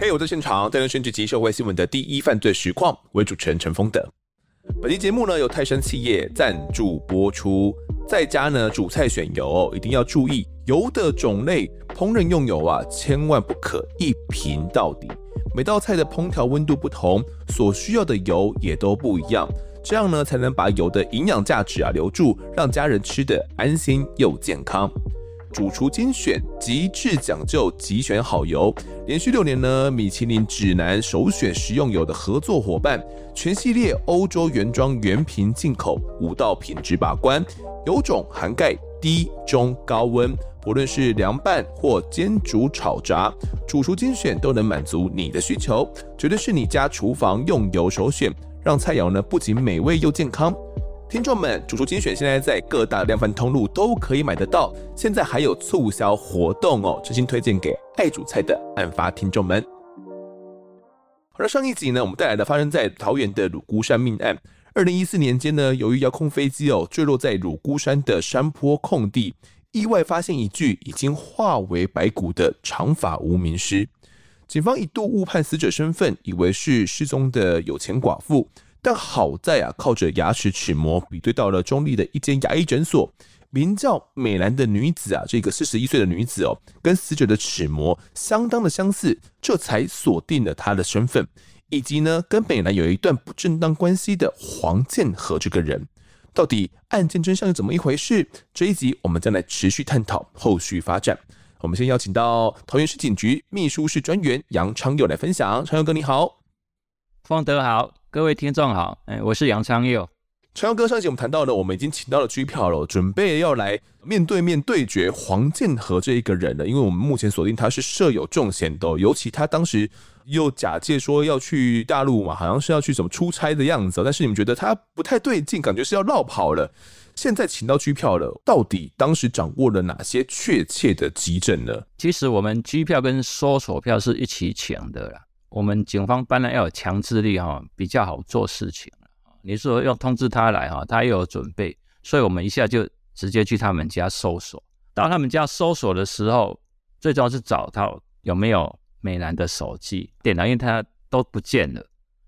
嘿，我在现场，带您选取及社会新闻的第一犯罪实况，为主持人陈丰德。本期节目呢由泰山企业赞助播出。在家呢煮菜选油，一定要注意油的种类，烹饪用油啊，千万不可一瓶到底。每道菜的烹调温度不同，所需要的油也都不一样，这样呢才能把油的营养价值啊留住，让家人吃得安心又健康。主厨精选，极致讲究，极选好油。连续六年呢，米其林指南首选食用油的合作伙伴，全系列欧洲原装原瓶进口，五道品质把关，油种涵盖低、中、高温，不论是凉拌或煎、煮、炒、炸，主厨精选都能满足你的需求，绝对是你家厨房用油首选，让菜肴呢不仅美味又健康。听众们，主厨精选现在在各大量贩通路都可以买得到，现在还有促销活动哦，真心推荐给爱煮菜的案发听众们。好了，上一集呢，我们带来的发生在桃园的乳姑山命案。二零一四年间呢，由于遥控飞机哦坠落在乳姑山的山坡空地，意外发现一具已经化为白骨的长发无名尸。警方一度误判死者身份，以为是失踪的有钱寡妇。但好在啊，靠着牙齿齿模比对到了中坜的一间牙医诊所，名叫美兰的女子啊，这个四十一岁的女子哦，跟死者的齿模相当的相似，这才锁定了她的身份，以及呢，跟美兰有一段不正当关系的黄建和这个人，到底案件真相是怎么一回事？这一集我们将来持续探讨后续发展。我们先邀请到桃园市警局秘书室专员杨昌佑来分享，昌佑哥你好，丰德好。各位听众好，哎，我是杨昌佑。昌佑哥，上集我们谈到了，我们已经请到了拘票了，准备要来面对面对决黄建和这一个人了。因为我们目前锁定他是设有重险的，尤其他当时又假借说要去大陆嘛，好像是要去什么出差的样子。但是你们觉得他不太对劲，感觉是要绕跑了。现在请到机票了，到底当时掌握了哪些确切的急诊呢？其实我们机票跟搜索票是一起抢的啦。我们警方当然要有强制力哈，比较好做事情。你说要通知他来哈，他又有准备，所以我们一下就直接去他们家搜索。到他们家搜索的时候，最重要是找到有没有美兰的手机、电脑，因为他都不见了。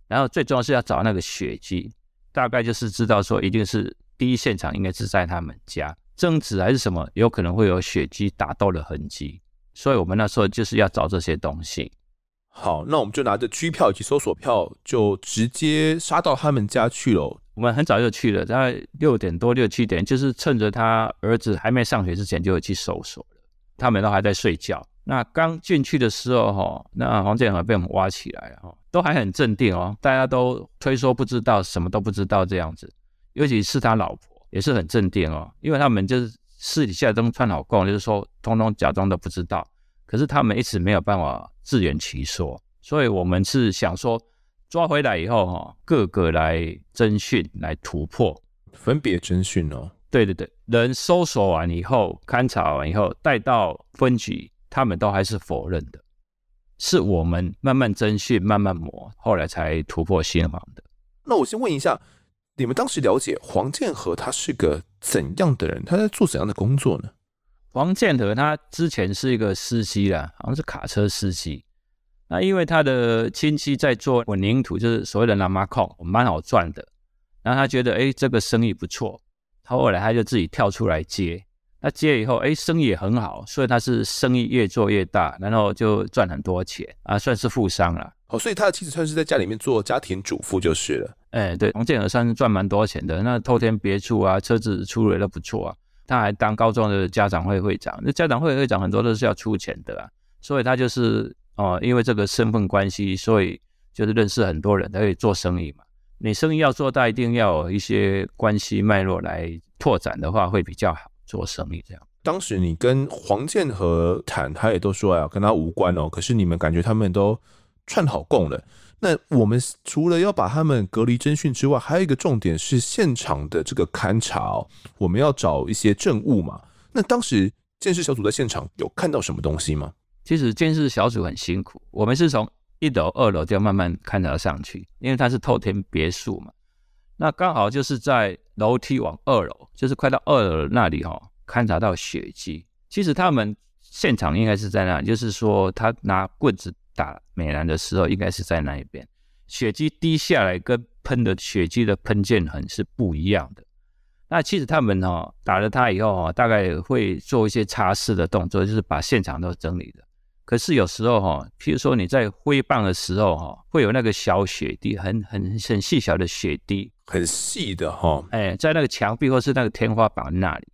然后最重要是要找那个血迹，大概就是知道说一定是第一现场应该是在他们家，争执还是什么，有可能会有血迹打斗的痕迹。所以我们那时候就是要找这些东西。好，那我们就拿着拘票以及搜索票，就直接杀到他们家去了。我们很早就去了，大概六点多、六七点，就是趁着他儿子还没上学之前就去搜索了。他们都还在睡觉。那刚进去的时候，哈，那黄建和被我们挖起来了，哈，都还很镇定哦，大家都推说不知道，什么都不知道这样子。尤其是他老婆也是很镇定哦，因为他们就是私底下都串好供，就是说通通假装都不知道。可是他们一直没有办法自圆其说，所以我们是想说抓回来以后哈，各个来侦讯来突破，分别侦讯哦。对对对，人搜索完以后，勘察完以后带到分局，他们都还是否认的，是我们慢慢侦讯、慢慢磨，后来才突破心防的。那我先问一下，你们当时了解黄建和他是个怎样的人？他在做怎样的工作呢？黄建和他之前是一个司机啦，好像是卡车司机。那因为他的亲戚在做混凝土，就是所谓的南马控，蛮好赚的。然后他觉得，哎，这个生意不错，他后来他就自己跳出来接。那接以后，哎，生意也很好，所以他是生意越做越大，然后就赚很多钱啊，算是富商了。哦，所以他的妻子算是在家里面做家庭主妇就是了。哎，对，王建和算是赚蛮多钱的，那偷天别墅啊，车子出入也都不错啊。他还当高中的家长会会长，那家长会会长很多都是要出钱的啊，所以他就是哦，因为这个身份关系，所以就是认识很多人，他可以做生意嘛。你生意要做大，一定要有一些关系脉络来拓展的话，会比较好做生意这样。当时你跟黄建和谈，他也都说啊，跟他无关哦。可是你们感觉他们都串好供了。那我们除了要把他们隔离侦讯之外，还有一个重点是现场的这个勘查哦，我们要找一些证物嘛。那当时监视小组在现场有看到什么东西吗？其实监视小组很辛苦，我们是从一楼、二楼就要慢慢勘察上去，因为它是透天别墅嘛。那刚好就是在楼梯往二楼，就是快到二楼那里哈、哦，勘察到血迹。其实他们现场应该是在那里，就是说他拿棍子。打美兰的时候，应该是在那一边。血迹滴下来跟喷的血迹的喷溅痕是不一样的。那其实他们哦打了他以后哦，大概会做一些擦拭的动作，就是把现场都整理的。可是有时候哈，譬如说你在挥棒的时候哈，会有那个小血滴，很很很细小的血滴，很细的哈。哎，在那个墙壁或是那个天花板那里。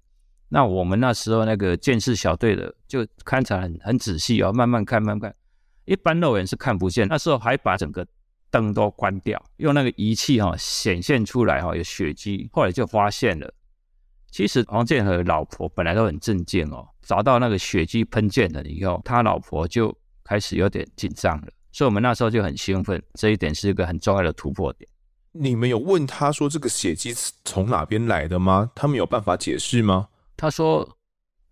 那我们那时候那个监视小队的就勘察很很仔细哦，慢慢看，慢慢看。一般肉眼是看不见，那时候还把整个灯都关掉，用那个仪器哈显现出来哈有血迹，后来就发现了。其实黄建和老婆本来都很镇静哦，找到那个血迹喷溅了以后，他老婆就开始有点紧张了，所以我们那时候就很兴奋，这一点是一个很重要的突破点。你们有问他说这个血迹从哪边来的吗？他们有办法解释吗？他说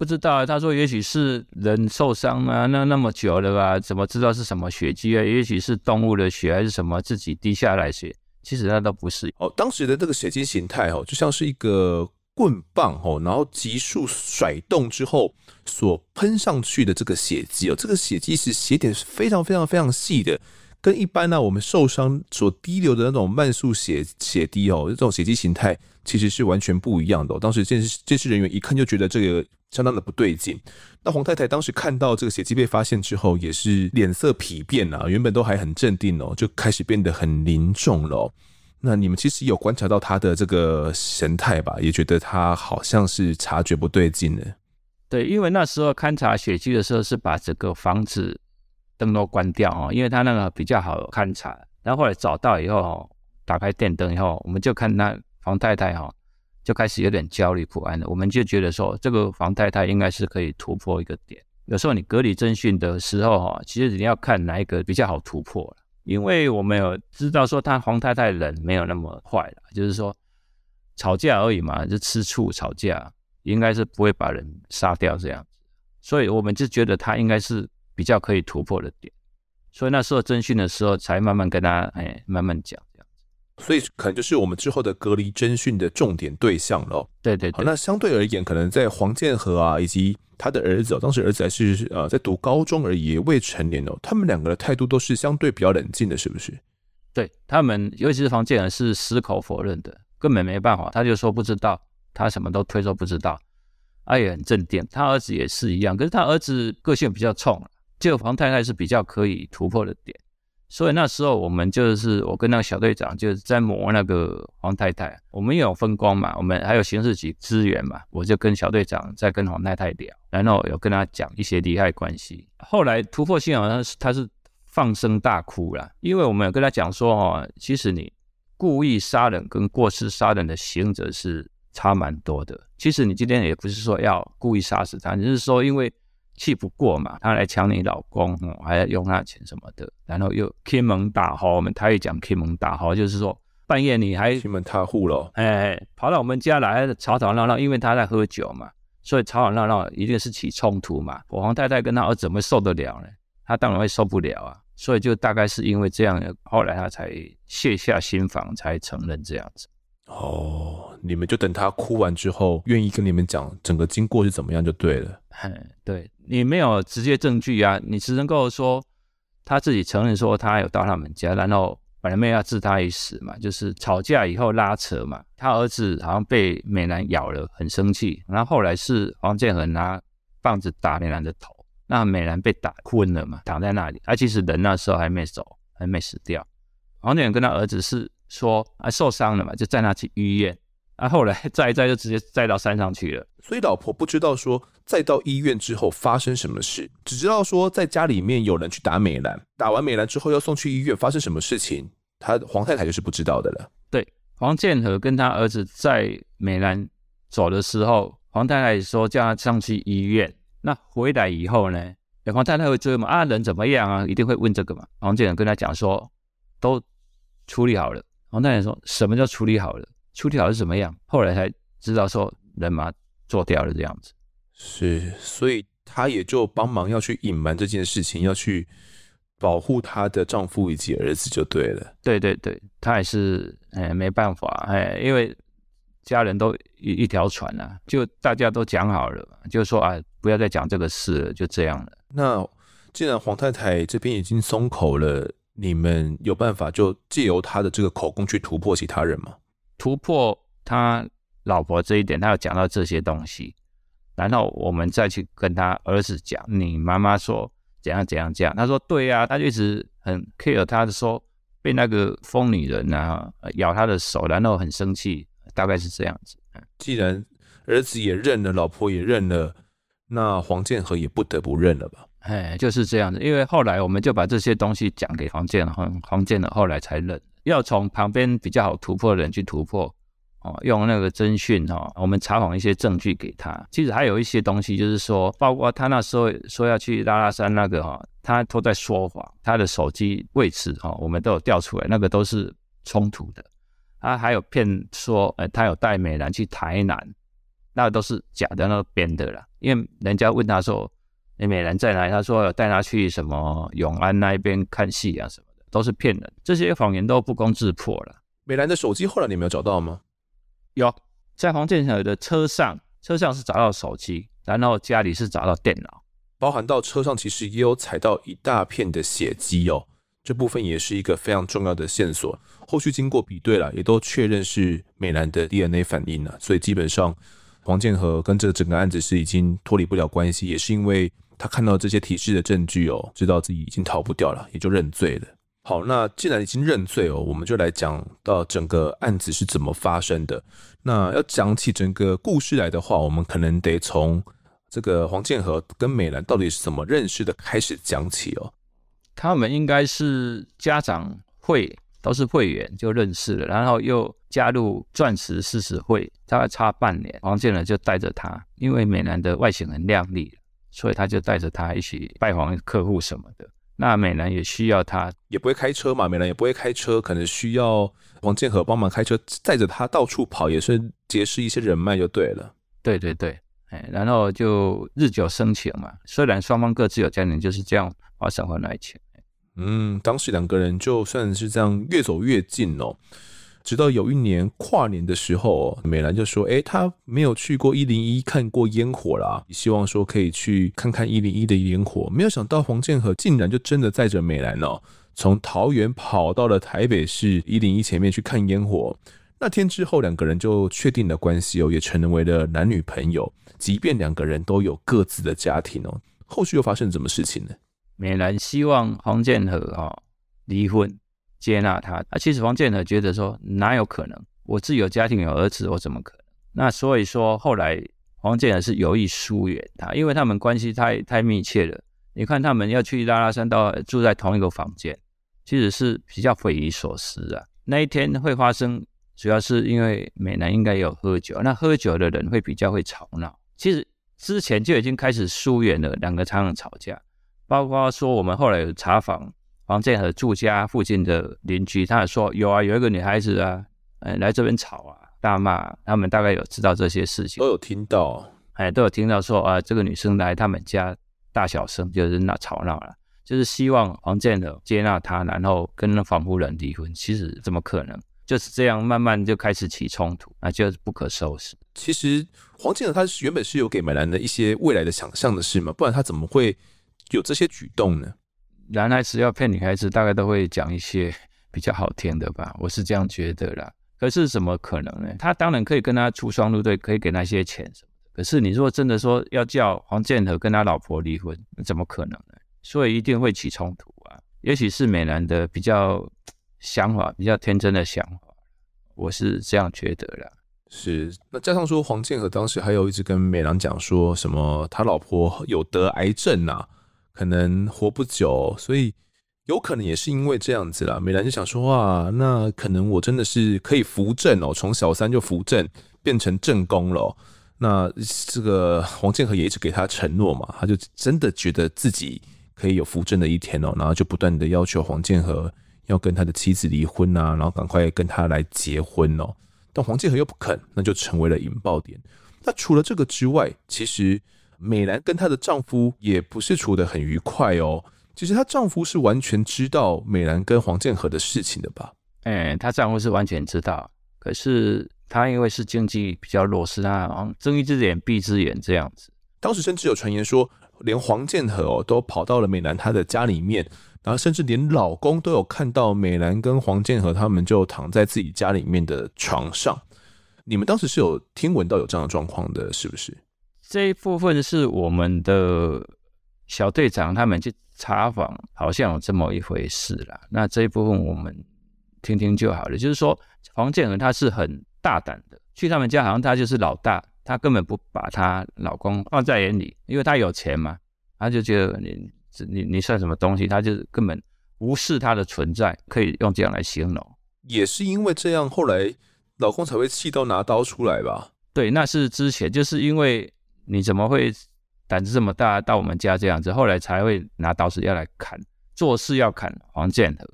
不知道，他说也许是人受伤啊，那那么久了吧，怎么知道是什么血迹啊？也许是动物的血还是什么自己滴下来血？其实那都不是。哦，当时的这个血迹形态哦，就像是一个。棍棒哦，然后急速甩动之后所喷上去的这个血迹哦，这个血迹是血点是非常非常非常细的，跟一般呢、我们受伤所滴流的那种慢速血血滴哦，这种血迹形态其实是完全不一样的、哦。当时鉴识鉴识人员一看就觉得这个相当的不对劲。那黄太太当时看到这个血迹被发现之后，也是脸色丕变啊，原本都还很镇定哦，就开始变得很凝重了、那你们其实有观察到他的这个神态吧？也觉得他好像是察觉不对劲的。对，因为那时候勘察血迹的时候是把整个房子灯都关掉哦，因为他那个比较好勘察。然后后来找到以后，打开电灯以后，我们就看那黄太太哈，就开始有点焦虑不安了。我们就觉得说，这个黄太太应该是可以突破一个点。有时候你隔离侦讯的时候哈，其实你要看哪一个比较好突破。因为我们有知道说他黄太太人没有那么坏了，就是说吵架而已嘛，就吃醋吵架，应该是不会把人杀掉这样子，所以我们就觉得他应该是比较可以突破的点，所以那时候征讯的时候才慢慢跟他哎慢慢讲这样子，所以可能就是我们之后的隔离征讯的重点对象喽。对对对，好，那相对而言，可能在黄建和啊以及。他的儿子哦，当时儿子还是呃在读高中而已，未成年哦。他们两个的态度都是相对比较冷静的，是不是？对他们，尤其是黄建和是矢口否认的，根本没办法，他就说不知道，他什么都推说不知道，他也很镇定。他儿子也是一样，可是他儿子个性比较冲，就黄太太是比较可以突破的点。所以那时候我们就是我跟那个小队长就是在磨那个黄太太，我们有分工嘛，我们还有刑事局支援嘛，我就跟小队长在跟黄太太聊，然后有跟他讲一些利害关系。后来突破性好像是他是放声大哭了，因为我们有跟他讲说哦，其实你故意杀人跟过失杀人的刑责是差蛮多的。其实你今天也不是说要故意杀死他，只是说因为。气不过嘛，他来抢你老公，还要用他钱什么的，然后又开门大吼。我们台语讲开门大吼，就是说半夜你还欺门踏户了，哎，跑到我们家来吵吵闹闹，因为他在喝酒嘛，所以吵吵闹闹一定是起冲突嘛。我皇太太跟他儿子怎么受得了呢？他当然会受不了啊，所以就大概是因为这样，后来他才卸下心防，才承认这样子。哦，你们就等他哭完之后，愿意跟你们讲整个经过是怎么样就对了。嗯，对，你没有直接证据啊，你只能够说他自己承认说他有到他们家，然后本来没有要置他于死嘛，就是吵架以后拉扯嘛。他儿子好像被美兰咬了，很生气，然后后来是黄建和拿棒子打美兰的头，那美兰被打昏了嘛，躺在那里，他其实人那时候还没走，还没死掉。黄建和跟他儿子是。说啊受伤了嘛，就载他去医院，啊后来 载一载就直接载到山上去了。所以老婆不知道说载到医院之后发生什么事，只知道说在家里面有人去打美兰，打完美兰之后要送去医院，发生什么事情，他黄太太就是不知道的了。对，黄建和跟他儿子在美兰走的时候，黄太太说叫他上去医院。那回来以后呢，黄太太会追问啊人怎么样啊，一定会问这个嘛。黄建和跟他讲说都处理好了。黄太太说：“什么叫处理好了？处理好是怎么样？后来才知道说人马做掉了这样子。是，所以她也就帮忙要去隐瞒这件事情，要去保护她的丈夫以及儿子就对了。对对对，她也是哎没办法哎，因为家人都一一条船啊，就大家都讲好了，就说啊不要再讲这个事了，就这样了。那既然黄太太这边已经松口了，你们有办法就借由她的这个口供去突破其他人吗？突破他老婆这一点，他有讲到这些东西，然后我们再去跟他儿子讲，你妈妈说怎样怎样这样，他说对呀、啊，他就一直很 care 他的说被那个疯女人啊咬他的手，然后很生气，大概是这样子。既然儿子也认了，老婆也认了。那黄建和也不得不认了吧？哎，就是这样子。因为后来我们就把这些东西讲给黄建和，黄建和后来才认。要从旁边比较好突破的人去突破，哦，用那个侦讯哈，我们查访一些证据给他。其实还有一些东西，就是说，包括他那时候说要去拉拉山那个哈，他都在说谎，他的手机位置哈，我们都有调出来，那个都是冲突的。他还有骗说，呃，他有带美兰去台南。那都是假的，那个编的了。因为人家问他说：“你美兰在哪里？”他说：“带他去什么永安那一边看戏啊什么，都是骗人。这些谎言都不攻自破了。”美兰的手机后来你没有找到吗？有，在黄建和的车上，车上是找到手机，然后家里是找到电脑，包含到车上其实也有踩到一大片的血迹哦。这部分也是一个非常重要的线索。后续经过比对了，也都确认是美兰的 DNA 反应了，所以基本上。黄建和跟这个整个案子是已经脱离不了关系，也是因为他看到这些提示的证据哦，知道自己已经逃不掉了，也就认罪了。好，那既然已经认罪哦，我们就来讲到整个案子是怎么发生的。那要讲起整个故事来的话，我们可能得从这个黄建和跟美兰到底是怎么认识的开始讲起哦。他们应该是家长会。都是会员就认识了，然后又加入钻石狮子会，大概差半年，黄建和就带着他，因为美兰的外形很靓丽，所以他就带着他一起拜访客户什么的。那美兰也需要他，也不会开车嘛，美兰也不会开车，可能需要王建和帮忙开车，载着他到处跑，也是结识一些人脉就对了。对对对，哎，然后就日久生情嘛，虽然双方各自有家庭，就是这样发生婚外情。嗯，当时两个人就算是这样越走越近哦，直到有一年跨年的时候，美兰就说：“诶，她没有去过一零一看过烟火啦，希望说可以去看看一零一的烟火。”没有想到黄建和竟然就真的载着美兰哦，从桃园跑到了台北市一零一前面去看烟火。那天之后，两个人就确定了关系哦，也成为了男女朋友。即便两个人都有各自的家庭哦，后续又发生什么事情呢？美兰希望黄建和啊离婚，接纳他。啊，其实黄建和觉得说哪有可能？我自己有家庭有儿子，我怎么可能？那所以说后来黄建和是有意疏远他，因为他们关系太太密切了。你看他们要去拉拉山，到住在同一个房间，其实是比较匪夷所思啊。那一天会发生，主要是因为美男应该有喝酒，那喝酒的人会比较会吵闹。其实之前就已经开始疏远了，两个常常吵架。包括说，我们后来有查访黄建和住家附近的邻居，他也说有啊，有一个女孩子啊，哎，来这边吵啊，大骂。他们大概有知道这些事情，都有听到，哎，都有听到说啊，这个女生来他们家大小声，就是那吵闹了，就是希望黄建和接纳她，然后跟那房夫人离婚。其实怎么可能？就是这样，慢慢就开始起冲突，那就是不可收拾。其实黄建和他原本是有给美兰的一些未来的想象的事嘛，不然他怎么会？有这些举动呢？男孩子要骗女孩子，大概都会讲一些 比较好听的吧，我是这样觉得啦。可是怎么可能呢？他当然可以跟他出双入对，可以给那些钱什么的。可是你如果真的说要叫黄建和跟他老婆离婚，怎么可能呢？所以一定会起冲突啊。也许是美兰的比较想法，比较天真的想法，我是这样觉得啦。是，那加上说黄建和当时还有一直跟美兰讲说什么，他老婆有得癌症啊。可能活不久，所以有可能也是因为这样子啦。美兰就想说，哇，那可能我真的是可以扶正哦，从小三就扶正变成正宫了。那这个黄建和也一直给他承诺嘛，他就真的觉得自己可以有扶正的一天哦，然后就不断的要求黄建和要跟他的妻子离婚啊，然后赶快跟他来结婚哦。但黄建和又不肯，那就成为了引爆点。那除了这个之外，其实。美兰跟她的丈夫也不是处得很愉快哦。其实她丈夫是完全知道美兰跟黄建和的事情的吧？哎，她丈夫是完全知道，可是她因为是经济比较弱势，她睁一只眼闭一只眼这样子。当时甚至有传言说，连黄建和哦都跑到了美兰她的家里面，然后甚至连老公都有看到美兰跟黄建和他们就躺在自己家里面的床上。你们当时是有听闻到有这样的状况的，是不是？这一部分是我们的小队长他们去查访，好像有这么一回事啦。那这一部分我们听听就好了。就是说，黄建和他是很大胆的，去他们家好像他就是老大，他根本不把她老公放在眼里，因为他有钱嘛，他就觉得你你你算什么东西，他就根本无视他的存在，可以用这样来形容。也是因为这样，后来。老公才会气到拿刀出来吧？对，那是之前，就是因为你怎么会胆子这么大，到我们家这样子，后来才会拿刀子要来砍，做事要砍黄建和，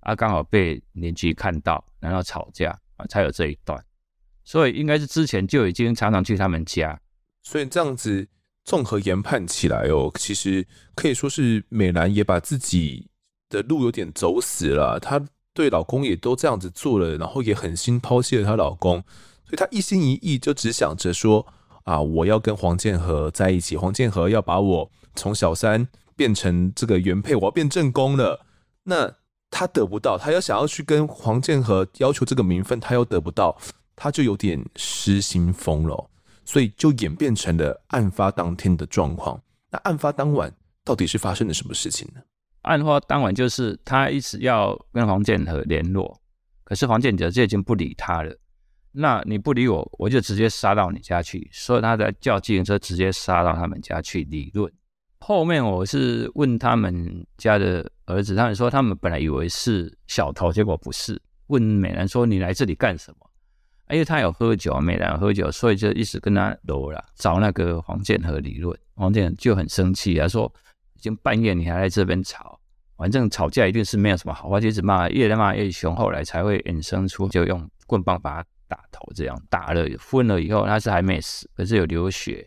啊，刚好被邻居看到，然后吵架啊，才有这一段。所以应该是之前就已经常常去他们家，所以这样子综合研判起来哦，其实可以说是美兰也把自己的路有点走死了，她。对老公也都这样子做了，然后也狠心抛弃了她老公，所以她一心一意就只想着说啊，我要跟黄建和在一起，黄建和要把我从小三变成这个原配，我要变正宫了。那他得不到，他要想要去跟黄建和要求这个名分，他又得不到，他就有点失心疯了，所以就演变成了案发当天的状况。那案发当晚到底是发生了什么事情呢？案发当晚，就是他一直要跟黄建和联络，可是黄建和就已经不理他了。那你不理我，我就直接杀到你家去。所以他在叫计程车，直接杀到他们家去理论。后面我是问他们家的儿子，他们说他们本来以为是小偷，结果不是。问美兰说：“你来这里干什么？”因为他有喝酒，美兰喝酒，所以就一直跟他罗了，找那个黄建和理论。黄建就很生气，他说。已经半夜，你还来这边吵，反正吵架一定是没有什么好话，就一直骂，越骂越凶，后来才会衍生出就用棍棒把他打头，这样打了昏了以后，他是还没死，可是有流血。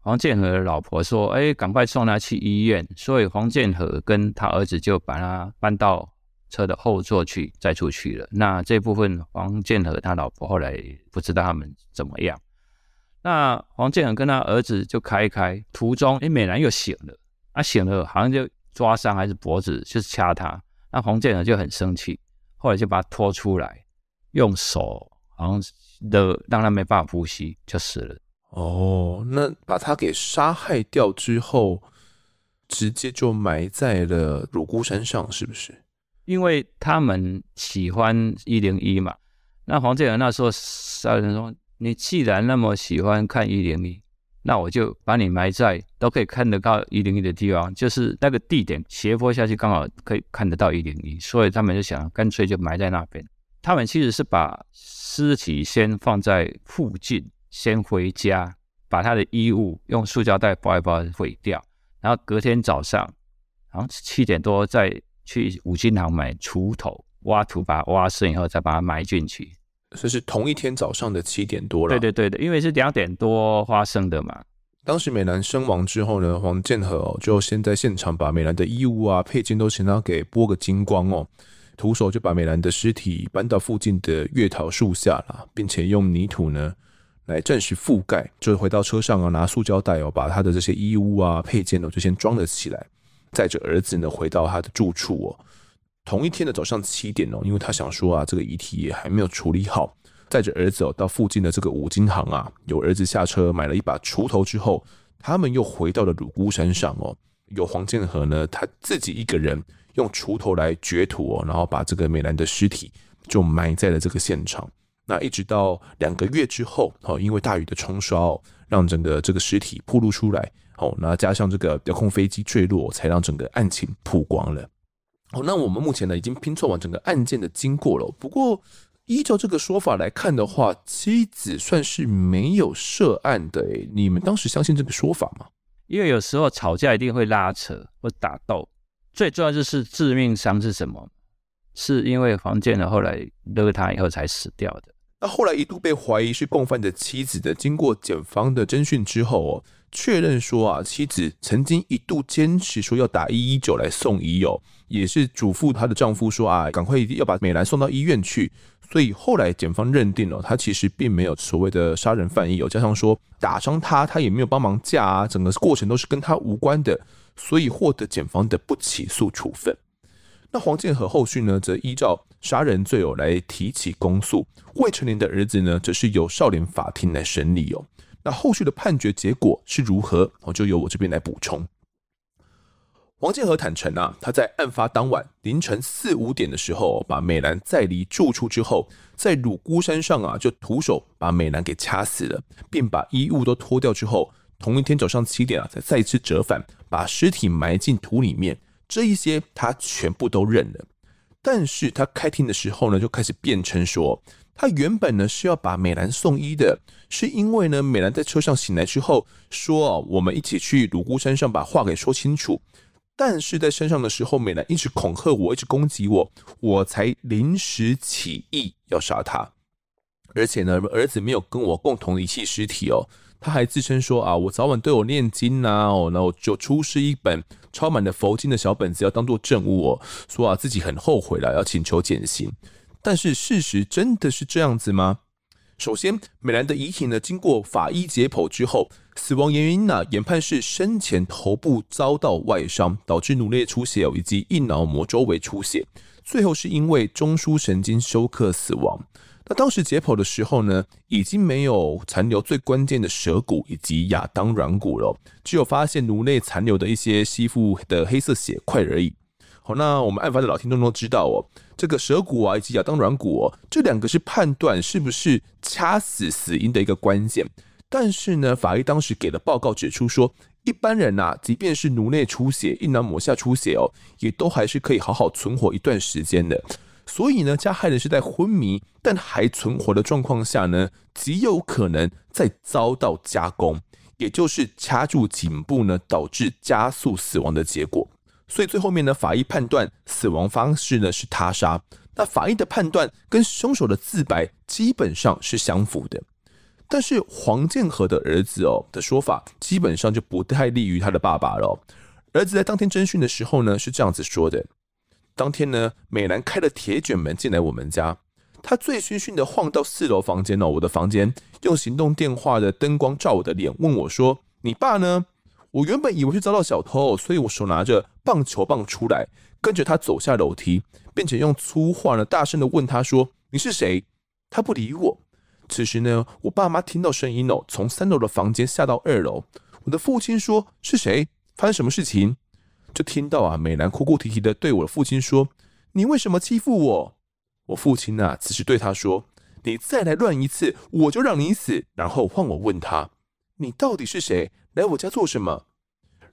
黄建和的老婆说：“哎，赶快送他去医院。”所以黄建和跟他儿子就把他搬到车的后座去载出去了。那这部分黄建和他老婆后来不知道他们怎么样。那黄建和跟他儿子就开一开，途中哎，美兰又醒了。啊、醒了，好像就抓伤还是脖子，就是掐他。那黄建和就很生气，后来就把他拖出来，用手好像的让他没办法呼吸，就死了。哦，那把他给杀害掉之后，直接就埋在了乳姑山上，是不是？因为他们喜欢一零一嘛。那黄建仁那时候杀人说：“你既然那么喜欢看一零一。”那我就把你埋在都可以看得到一零一的地方，就是那个地点斜坡下去刚好可以看得到一零一，所以他们就想干脆就埋在那边。他们其实是把尸体先放在附近，先回家，把他的衣物用塑胶袋包一包毁掉，然后隔天早上，好像七点多再去五金行买锄头，挖土把它挖深以后再把它埋进去。这是同一天早上的七点多了。对对对的，因为是两点多发生的嘛。当时美男身亡之后呢，黄建和哦就先在现场把美兰的衣物啊、配件都请他给剥个精光哦，徒手就把美兰的尸体搬到附近的月桃树下了，并且用泥土呢来暂时覆盖，就回到车上啊，拿塑胶袋哦把他的这些衣物啊、配件哦就先装了起来，载着儿子呢回到他的住处哦。同一天的早上七点哦，因为他想说啊，这个遗体也还没有处理好，载着儿子哦到附近的这个五金行啊，有儿子下车买了一把锄头之后，他们又回到了乳姑山上哦。有黄建和呢，他自己一个人用锄头来掘土哦，然后把这个美兰的尸体就埋在了这个现场。那一直到两个月之后哦，因为大雨的冲刷哦，让整个这个尸体暴露出来哦，那加上这个遥控飞机坠落，才让整个案情曝光了。哦，那我们目前呢已经拼凑完整个案件的经过了。不过，依照这个说法来看的话，妻子算是没有涉案的。诶，你们当时相信这个说法吗？因为有时候吵架一定会拉扯或打斗，最重要就是致命伤是什么？是因为黄建的后来勒他以后才死掉的。那后来一度被怀疑是共犯的妻子的，经过检方的侦讯之后哦。确认说啊，妻子曾经一度坚持说要打一一九来送医哦，也是嘱咐她的丈夫说啊，赶快要把美兰送到医院去。所以后来检方认定了他其实并没有所谓的杀人犯意，有加上说打伤他，他也没有帮忙架啊，整个过程都是跟他无关的，所以获得检方的不起诉处分。那黄建和后续呢，则依照杀人罪哦来提起公诉，未成年的儿子呢，则是由少年法庭来审理哦。那后续的判决结果是如何？我就由我这边来补充。黄建和坦承啊，他在案发当晚凌晨四五点的时候，把美兰载离住处之后，在鲁姑山上啊，就徒手把美兰给掐死了，并把衣物都脱掉之后，同一天早上七点啊，再再次折返，把尸体埋进土里面。这一些他全部都认了，但是他开庭的时候呢，就开始辩称说，他原本呢是要把美兰送医的，是因为呢美兰在车上醒来之后说，我们一起去鲁姑山上把话给说清楚，但是在山上的时候，美兰一直恐吓我，一直攻击我，我才临时起意要杀他，而且呢儿子没有跟我共同遗弃尸体哦。他还自称说啊，我早晚都有念经呐，哦，然后就出示一本抄满了佛经的小本子，要当做证物哦。说啊，自己很后悔了，要请求减刑。但是事实真的是这样子吗？首先，美兰的遗体呢，经过法医解剖之后，死亡原因呢，研判是生前头部遭到外伤，导致颅内出血以及硬脑膜周围出血，最后是因为中枢神经休克死亡。那当时解剖的时候呢，已经没有残留最关键的舌骨以及亚当软骨了，只有发现颅内残留的一些吸附的黑色血块而已。好，那我们案发的老听众都知道哦，这个舌骨啊以及亚当软骨哦，这两个是判断是不是掐死死因的一个关键。但是呢，法医当时给的报告指出说，一般人呐、啊，即便是颅内出血、硬脑膜下出血哦，也都还是可以好好存活一段时间的。所以呢，加害人是在昏迷但还存活的状况下呢，极有可能再遭到加工，也就是掐住颈部呢，导致加速死亡的结果。所以最后面呢，法医判断死亡方式呢是他杀。那法医的判断跟凶手的自白基本上是相符的，但是黄建和的儿子哦的说法基本上就不太利于他的爸爸了。儿子在当天侦讯的时候呢，是这样子说的。当天呢，美兰开了铁卷门进来我们家，她醉醺醺的晃到四楼房间哦，我的房间，用行动电话的灯光照我的脸，问我说：“你爸呢？”我原本以为是遭到小偷，所以我手拿着棒球棒出来，跟着他走下楼梯，并且用粗话呢大声的问他说：“你是谁？”他不理我。此时呢，我爸妈听到声音哦，从三楼的房间下到二楼。我的父亲说：“是谁？发生什么事情？”就听到啊，美兰哭哭啼啼的对我的父亲说：“你为什么欺负我？”我父亲呢，此时对他说：“你再来乱一次，我就让你死。”然后换我问他：“你到底是谁？来我家做什么？”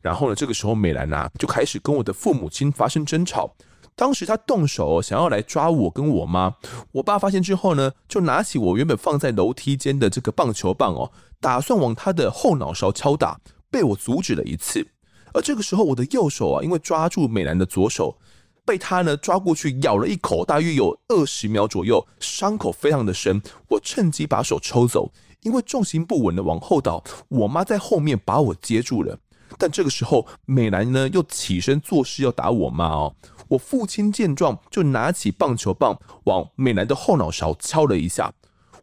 然后呢，这个时候美兰啊就开始跟我的父母亲发生争吵。当时他动手想要来抓我跟我妈，我爸发现之后呢，就拿起我原本放在楼梯间的这个棒球棒哦，打算往他的后脑勺敲打，被我阻止了一次。而这个时候，我的右手啊，因为抓住美兰的左手，被他呢抓过去咬了一口，大约有二十秒左右，伤口非常的深。我趁机把手抽走，因为重心不稳的往后倒，我妈在后面把我接住了。但这个时候，美兰呢又起身作势要打我妈哦。我父亲见状，就拿起棒球棒往美兰的后脑勺敲了一下，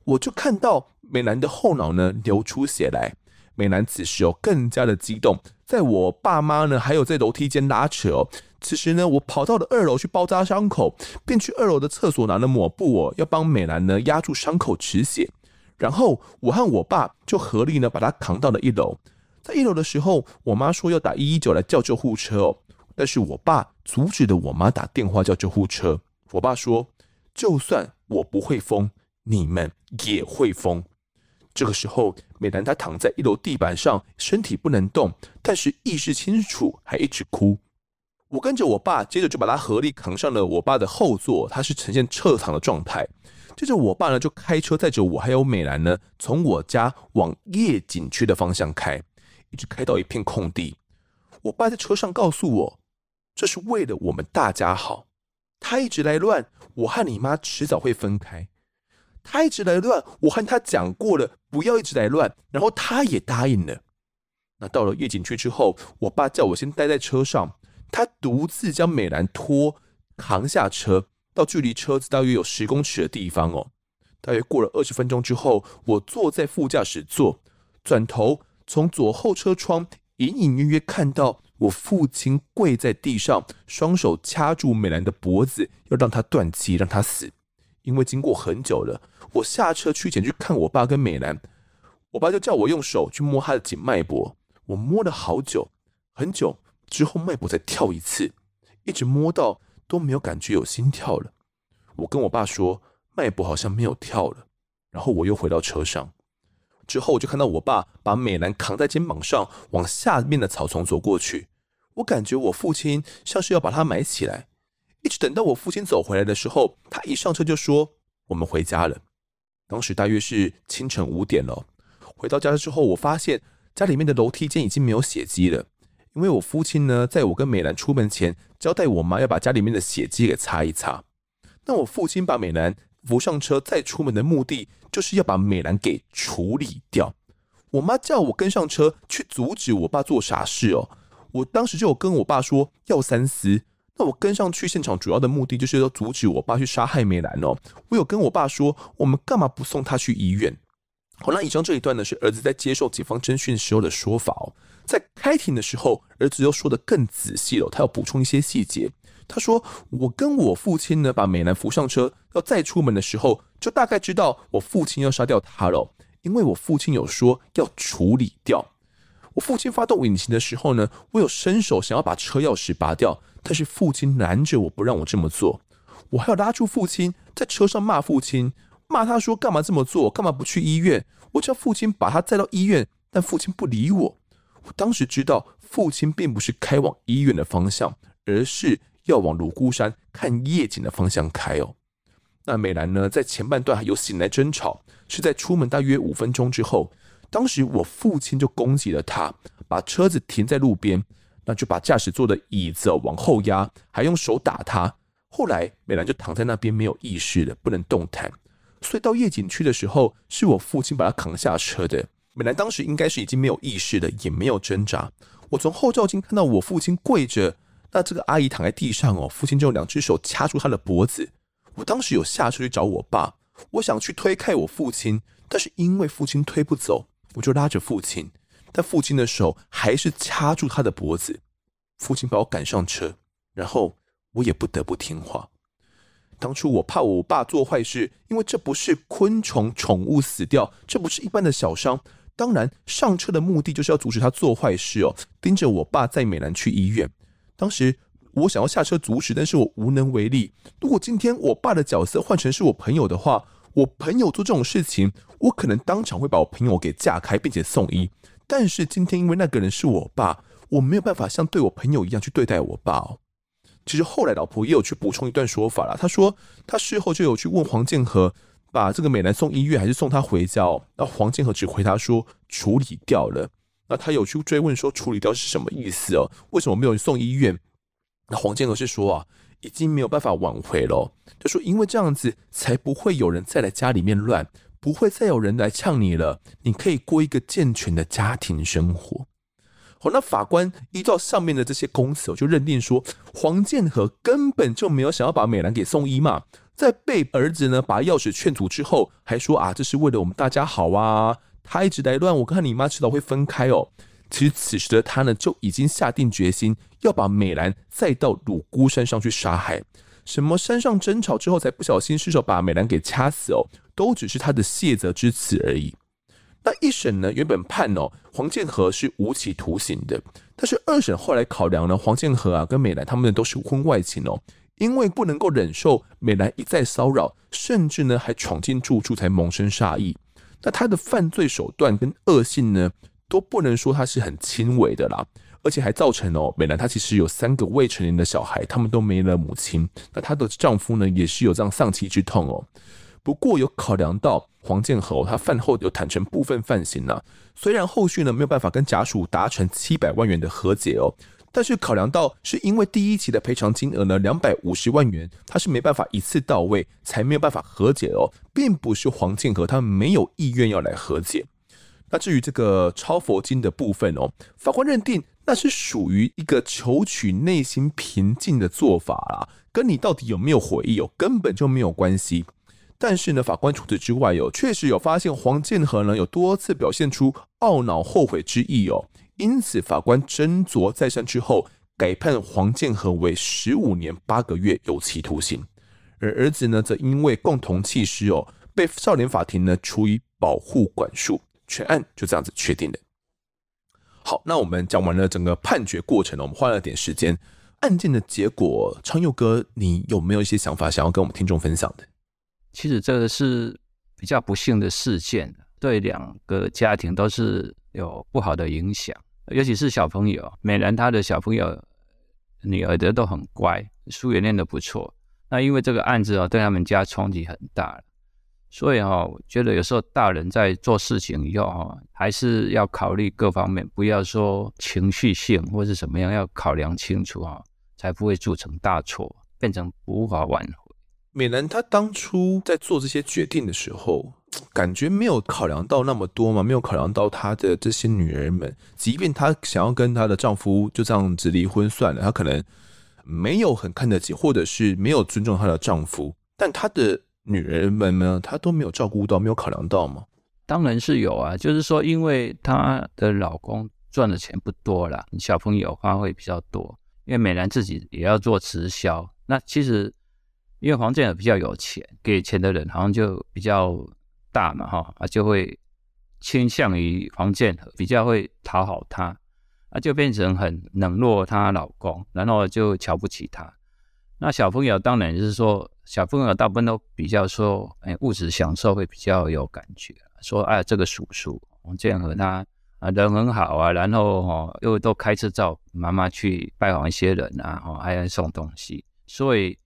我就看到美兰的后脑呢流出血来。美兰此时哦更加的激动。在我爸妈呢，还有在楼梯间拉扯哦。此时呢，我跑到了二楼去包扎伤口，便去二楼的厕所拿了抹布哦，要帮美兰呢压住伤口止血。然后我和我爸就合力呢把她扛到了一楼。在一楼的时候，我妈说要打一一九来叫救护车哦，但是我爸阻止了我妈打电话叫救护车。我爸说，就算我不会疯，你们也会疯。这个时候，美兰她躺在一楼地板上，身体不能动，但是意识清楚，还一直哭。我跟着我爸，接着就把她合力扛上了我爸的后座，他是呈现侧躺的状态。接着我爸呢就开车载着我还有美兰呢，从我家往夜景区的方向开，一直开到一片空地。我爸在车上告诉我，这是为了我们大家好。他一直来乱，我和你妈迟早会分开。他一直来乱，我和他讲过了，不要一直来乱，然后他也答应了。那到了夜景区之后，我爸叫我先待在车上，他独自将美兰拖扛下车，到距离车子大约有十公尺的地方哦。大约过了二十分钟之后，我坐在副驾驶座，转头从左后车窗隐隐约约看到我父亲跪在地上，双手掐住美兰的脖子，要让她断气，让她死。因为经过很久了，我下车去前去看我爸跟美兰，我爸就叫我用手去摸他的颈脉搏，我摸了好久，很久之后脉搏才跳一次，一直摸到都没有感觉有心跳了。我跟我爸说。脉搏好像没有跳了，然后我又回到车上，之后我就看到我爸把美兰扛在肩膀上，往下面的草丛走过去。我感觉我父亲像是要把她埋起来，一直等到我父亲走回来的时候，他一上车就说：“我们回家了。”当时大约是清晨五点了。回到家之后，我发现家里面的楼梯间已经没有血迹了，因为我父亲呢，在我跟美兰出门前交代我妈要把家里面的血迹给擦一擦。那我父亲把美兰。扶上车再出门的目的，就是要把美兰给处理掉。我妈叫我跟上车去阻止我爸做傻事哦。我当时就跟我爸说要三思。那我跟上去现场主要的目的就是要阻止我爸去杀害美兰哦。我有跟我爸说，我们干嘛不送他去医院？好，那以上这一段呢，是儿子在接受警方侦讯时候的说法哦。在开庭的时候，儿子又说得更仔细了，他要补充一些细节。他说：“我跟我父亲呢，把美兰扶上车，要再出门的时候，就大概知道我父亲要杀掉他了，因为我父亲有说要处理掉。我父亲发动引擎的时候呢，我有伸手想要把车钥匙拔掉，但是父亲拦着我不让我这么做。我还要拉住父亲，在车上骂父亲，骂他说干嘛这么做，干嘛不去医院？我叫父亲把他载到医院，但父亲不理我。我当时知道父亲并不是开往医院的方向，而是。”要往泸沽山看夜景的方向开哦。那美兰呢，在前半段还有醒来争吵，是在出门大约五分钟之后，当时我父亲就攻击了他，把车子停在路边，那就把驾驶座的椅子往后压，还用手打他。后来美兰就躺在那边没有意识了，不能动弹。所以到夜景区的时候，是我父亲把她扛下车的。美兰当时应该是已经没有意识了，也没有挣扎。我从后照镜看到我父亲跪着。那这个阿姨躺在地上哦，父亲就用两只手掐住她的脖子。我当时有下车去找我爸，我想去推开我父亲，但是因为父亲推不走，我就拉着父亲，但父亲的手还是掐住他的脖子。父亲把我赶上车，然后我也不得不听话。当初我怕我爸做坏事，因为这不是昆虫宠物死掉，这不是一般的小伤。当然上车的目的就是要阻止他做坏事哦，盯着我爸载美兰去医院。当时我想要下车阻止，但是我无能为力。如果今天我爸的角色换成是我朋友的话，我朋友做这种事情，我可能当场会把我朋友给架开，并且送医。但是今天因为那个人是我爸，我没有办法像对我朋友一样去对待我爸哦。其实后来老婆也有去补充一段说法了，她说她事后就有去问黄建和，把这个美男送医院还是送他回家哦。那黄建和只回答说处理掉了。那他有去追问说处理掉是什么意思哦？为什么没有送医院？那黄建和是说啊，已经没有办法挽回了。就说因为这样子才不会有人再来家里面乱，不会再有人来呛你了。你可以过一个健全的家庭生活。好，那法官依照上面的这些公词，就认定说黄建和根本就没有想要把美兰给送医嘛。在被儿子呢把钥匙劝阻之后，还说啊，这是为了我们大家好啊。他一直来乱，我跟你妈迟早会分开哦。其实此时的他呢，就已经下定决心要把美兰载到芦孤山上去杀害。什么山上争吵之后才不小心失手把美兰给掐死哦，都只是他的谢责之词而已。那一审呢，原本判哦黄建和是无期徒刑的，但是二审后来考量呢，黄建和啊跟美兰他们都是婚外情哦，因为不能够忍受美兰一再骚扰，甚至呢还闯进住处才萌生杀意。那他的犯罪手段跟恶性呢，都不能说他是很轻微的啦，而且还造成哦，美兰她其实有三个未成年的小孩，他们都没了母亲。那她的丈夫呢，也是有这样丧妻之痛哦。不过有考量到黄建和他犯后有坦承部分犯行呢，虽然后续呢没有办法跟家属达成七百万元的和解哦。但是考量到是因为第一期的赔偿金额呢，两百五十万元，他是没办法一次到位，才没有办法和解哦，并不是黄建和他没有意愿要来和解。那至于这个抄佛经的部分哦，法官认定那是属于一个求取内心平静的做法啦，跟你到底有没有悔意哦，根本就没有关系。但是呢，法官除此之外哦，确实有发现黄建和呢有多次表现出懊恼后悔之意哦，因此法官斟酌再三之后，改判黄建和为十五年八个月有期徒刑，而儿子呢则因为共同弃尸哦，被少年法庭呢处以保护管束，全案就这样子确定了。好，那我们讲完了整个判决过程，我们花了点时间，案件的结果，昌佑哥，你有没有一些想法想要跟我们听众分享的？其实这个是比较不幸的事件，对两个家庭都是有不好的影响，尤其是小朋友。美兰她的小朋友女儿的都很乖，书也念得不错。那因为这个案子哦，对他们家冲击很大，所以哈，我觉得有时候大人在做事情以后哈，还是要考虑各方面，不要说情绪性或是什么样，要考量清楚哈，才不会铸成大错，变成无法挽回。美兰她当初在做这些决定的时候，感觉没有考量到那么多嘛，没有考量到她的这些女儿们。即便她想要跟她的丈夫就这样子离婚算了，她可能没有很看得起，或者是没有尊重她的丈夫。但她的女人们呢，她都没有照顾到，没有考量到吗？当然是有啊，就是说，因为她的老公赚的钱不多啦，小朋友花费比较多，因为美兰自己也要做直销，那其实。因为黄建和比较有钱，给钱的人好像就比较大嘛，哈，啊，就会倾向于黄建和，比较会讨好他，啊，就变成很冷落她老公，然后就瞧不起他。那小朋友当然就是说，小朋友大部分都比较说，哎，物质享受会比较有感觉，说，哎，这个叔叔黄建和他啊人很好啊，然后哈又都开车载妈妈去拜访一些人啊，哈，还要送东西，所以。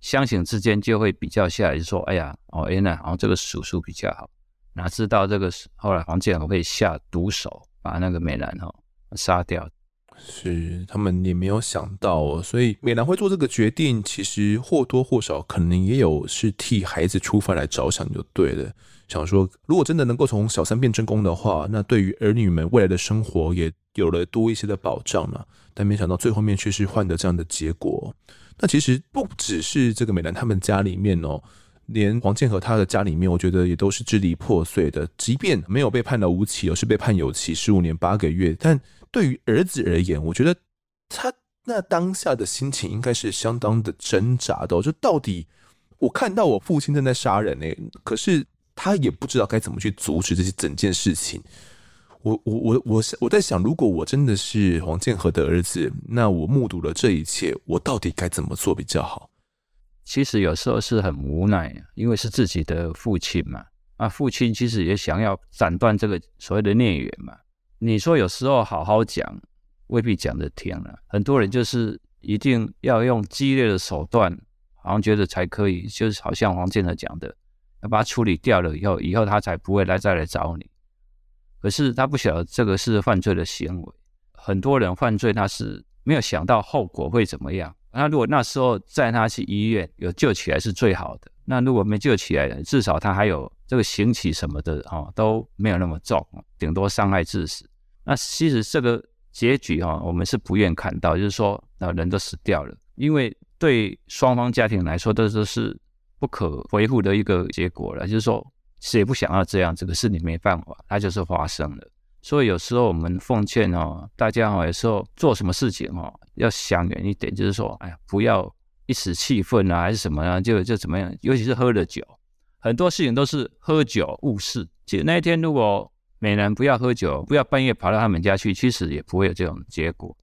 相形之间就会比较下来，就说：“哎呀，哦，原来好像这个叔叔比较好，哪知道这个后来黄建和会下毒手，把那个美兰哈杀掉。”是他们也没有想到哦，所以美兰会做这个决定，其实或多或少可能也有是替孩子出发来着想就对了。想说，如果真的能够从小三变正宫的话，那对于儿女们未来的生活也有了多一些的保障了。但没想到最后面却是换得这样的结果。那其实不只是这个美兰他们家里面哦，连黄建和他的家里面，我觉得也都是支离破碎的。即便没有被判了无期，而是被判有期十五年八个月，但对于儿子而言，我觉得他那当下的心情应该是相当的挣扎的。就到底我看到我父亲正在杀人呢，可是他也不知道该怎么去阻止这些整件事情。我我我我我在想，如果我真的是黄建和的儿子，那我目睹了这一切，我到底该怎么做比较好？其实有时候是很无奈，因为是自己的父亲嘛。啊，父亲其实也想要斩断这个所谓的孽缘嘛。你说有时候好好讲，未必讲得听了。很多人就是一定要用激烈的手段，好像觉得才可以，就是好像黄建和讲的，要把他处理掉了以后，以后他才不会来再来找你。可是他不晓得这个是犯罪的行为，很多人犯罪他是没有想到后果会怎么样。那如果那时候带他去医院有救起来是最好的。那如果没救起来，至少他还有这个刑期什么的哈都没有那么重，顶多伤害致死。那其实这个结局哈我们是不愿看到，就是说那人都死掉了，因为对双方家庭来说这都是不可恢复的一个结果了，就是说。谁不想要这样，这个事你没办法，它就是发生了。所以有时候我们奉劝哦，大家哦，有时候做什么事情哦，要想远一点，就是说，哎呀，不要一时气愤啊，还是什么啊，就就怎么样。尤其是喝了酒，很多事情都是喝酒误事。其实那一天如果美男不要喝酒，不要半夜跑到他们家去，其实也不会有这种结果。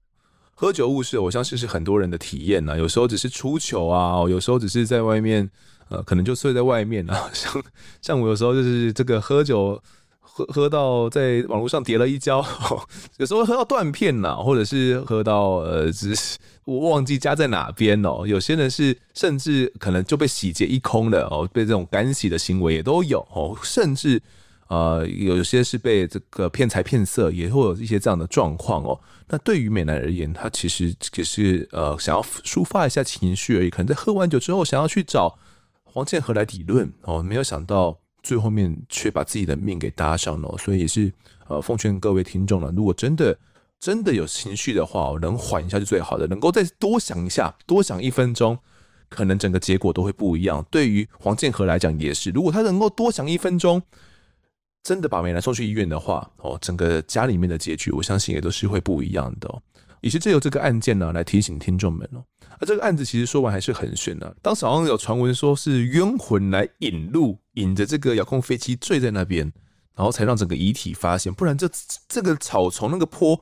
喝酒误事，我相信是很多人的体验呢。有时候只是出糗啊，有时候只是在外面。呃，可能就睡在外面啊，像像我有时候就是这个喝酒喝喝到在网络上跌了一跤，有时候喝到断片呐，或者是喝到呃，只是 我忘记家在哪边哦。有些人是甚至可能就被洗劫一空了哦，被这种干洗的行为也都有哦，甚至呃有些是被这个骗财骗色，也会有一些这样的状况哦。那对于美男而言，他其实只是呃想要抒发一下情绪而已，可能在喝完酒之后想要去找。黄建和来理论哦，没有想到最后面却把自己的命给搭上了，所以也是呃奉劝各位听众了，如果真的真的有情绪的话，能缓一下就最好的，能够再多想一下，多想一分钟，可能整个结果都会不一样。对于黄建和来讲也是，如果他能够多想一分钟，真的把美兰送去医院的话，哦，整个家里面的结局，我相信也都是会不一样的。也是借由这个案件呢，来提醒听众们哦。而这个案子其实说完还是很悬的。当时好像有传闻说是冤魂来引路，引着这个遥控飞机坠在那边，然后才让整个遗体发现。不然这这个草丛那个坡，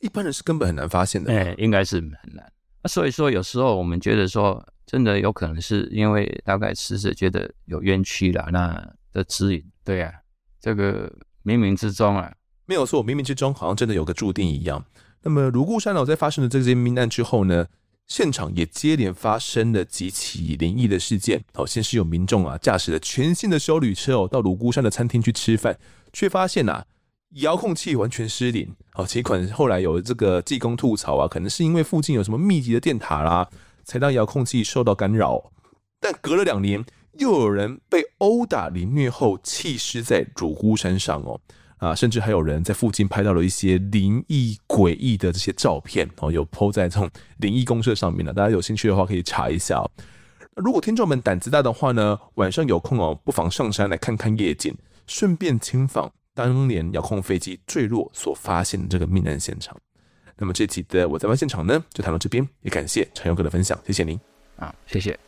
一般人是根本很难发现的。哎，应该是很难。那所以说，有时候我们觉得说，真的有可能是因为大概死者觉得有冤屈了，那的指引。对呀、啊，这个冥冥之中啊，没有错，冥冥之中好像真的有个注定一样。那么，泸沽山呢，在发生了这件命案之后呢，现场也接连发生了几起灵异的事件。哦，先是有民众啊驾驶了全新的休旅车哦，到芦姑山的餐厅去吃饭，却发现啊遥控器完全失灵。哦，尽管后来有这个技工吐槽啊，可能是因为附近有什么密集的电塔啦，才让遥控器受到干扰。但隔了两年，又有人被殴打凌虐后弃尸在芦姑山上哦。啊，甚至还有人在附近拍到了一些灵异诡异的这些照片哦，有 po 在这种灵异公社上面了。大家有兴趣的话可以查一下哦。如果听众们胆子大的话呢，晚上有空哦，不妨上山来看看夜景，顺便亲访当年遥控飞机坠落所发现的这个命案现场。那么这期的我在外现场呢，就谈到这边，也感谢长佑哥的分享，谢谢您啊，谢谢。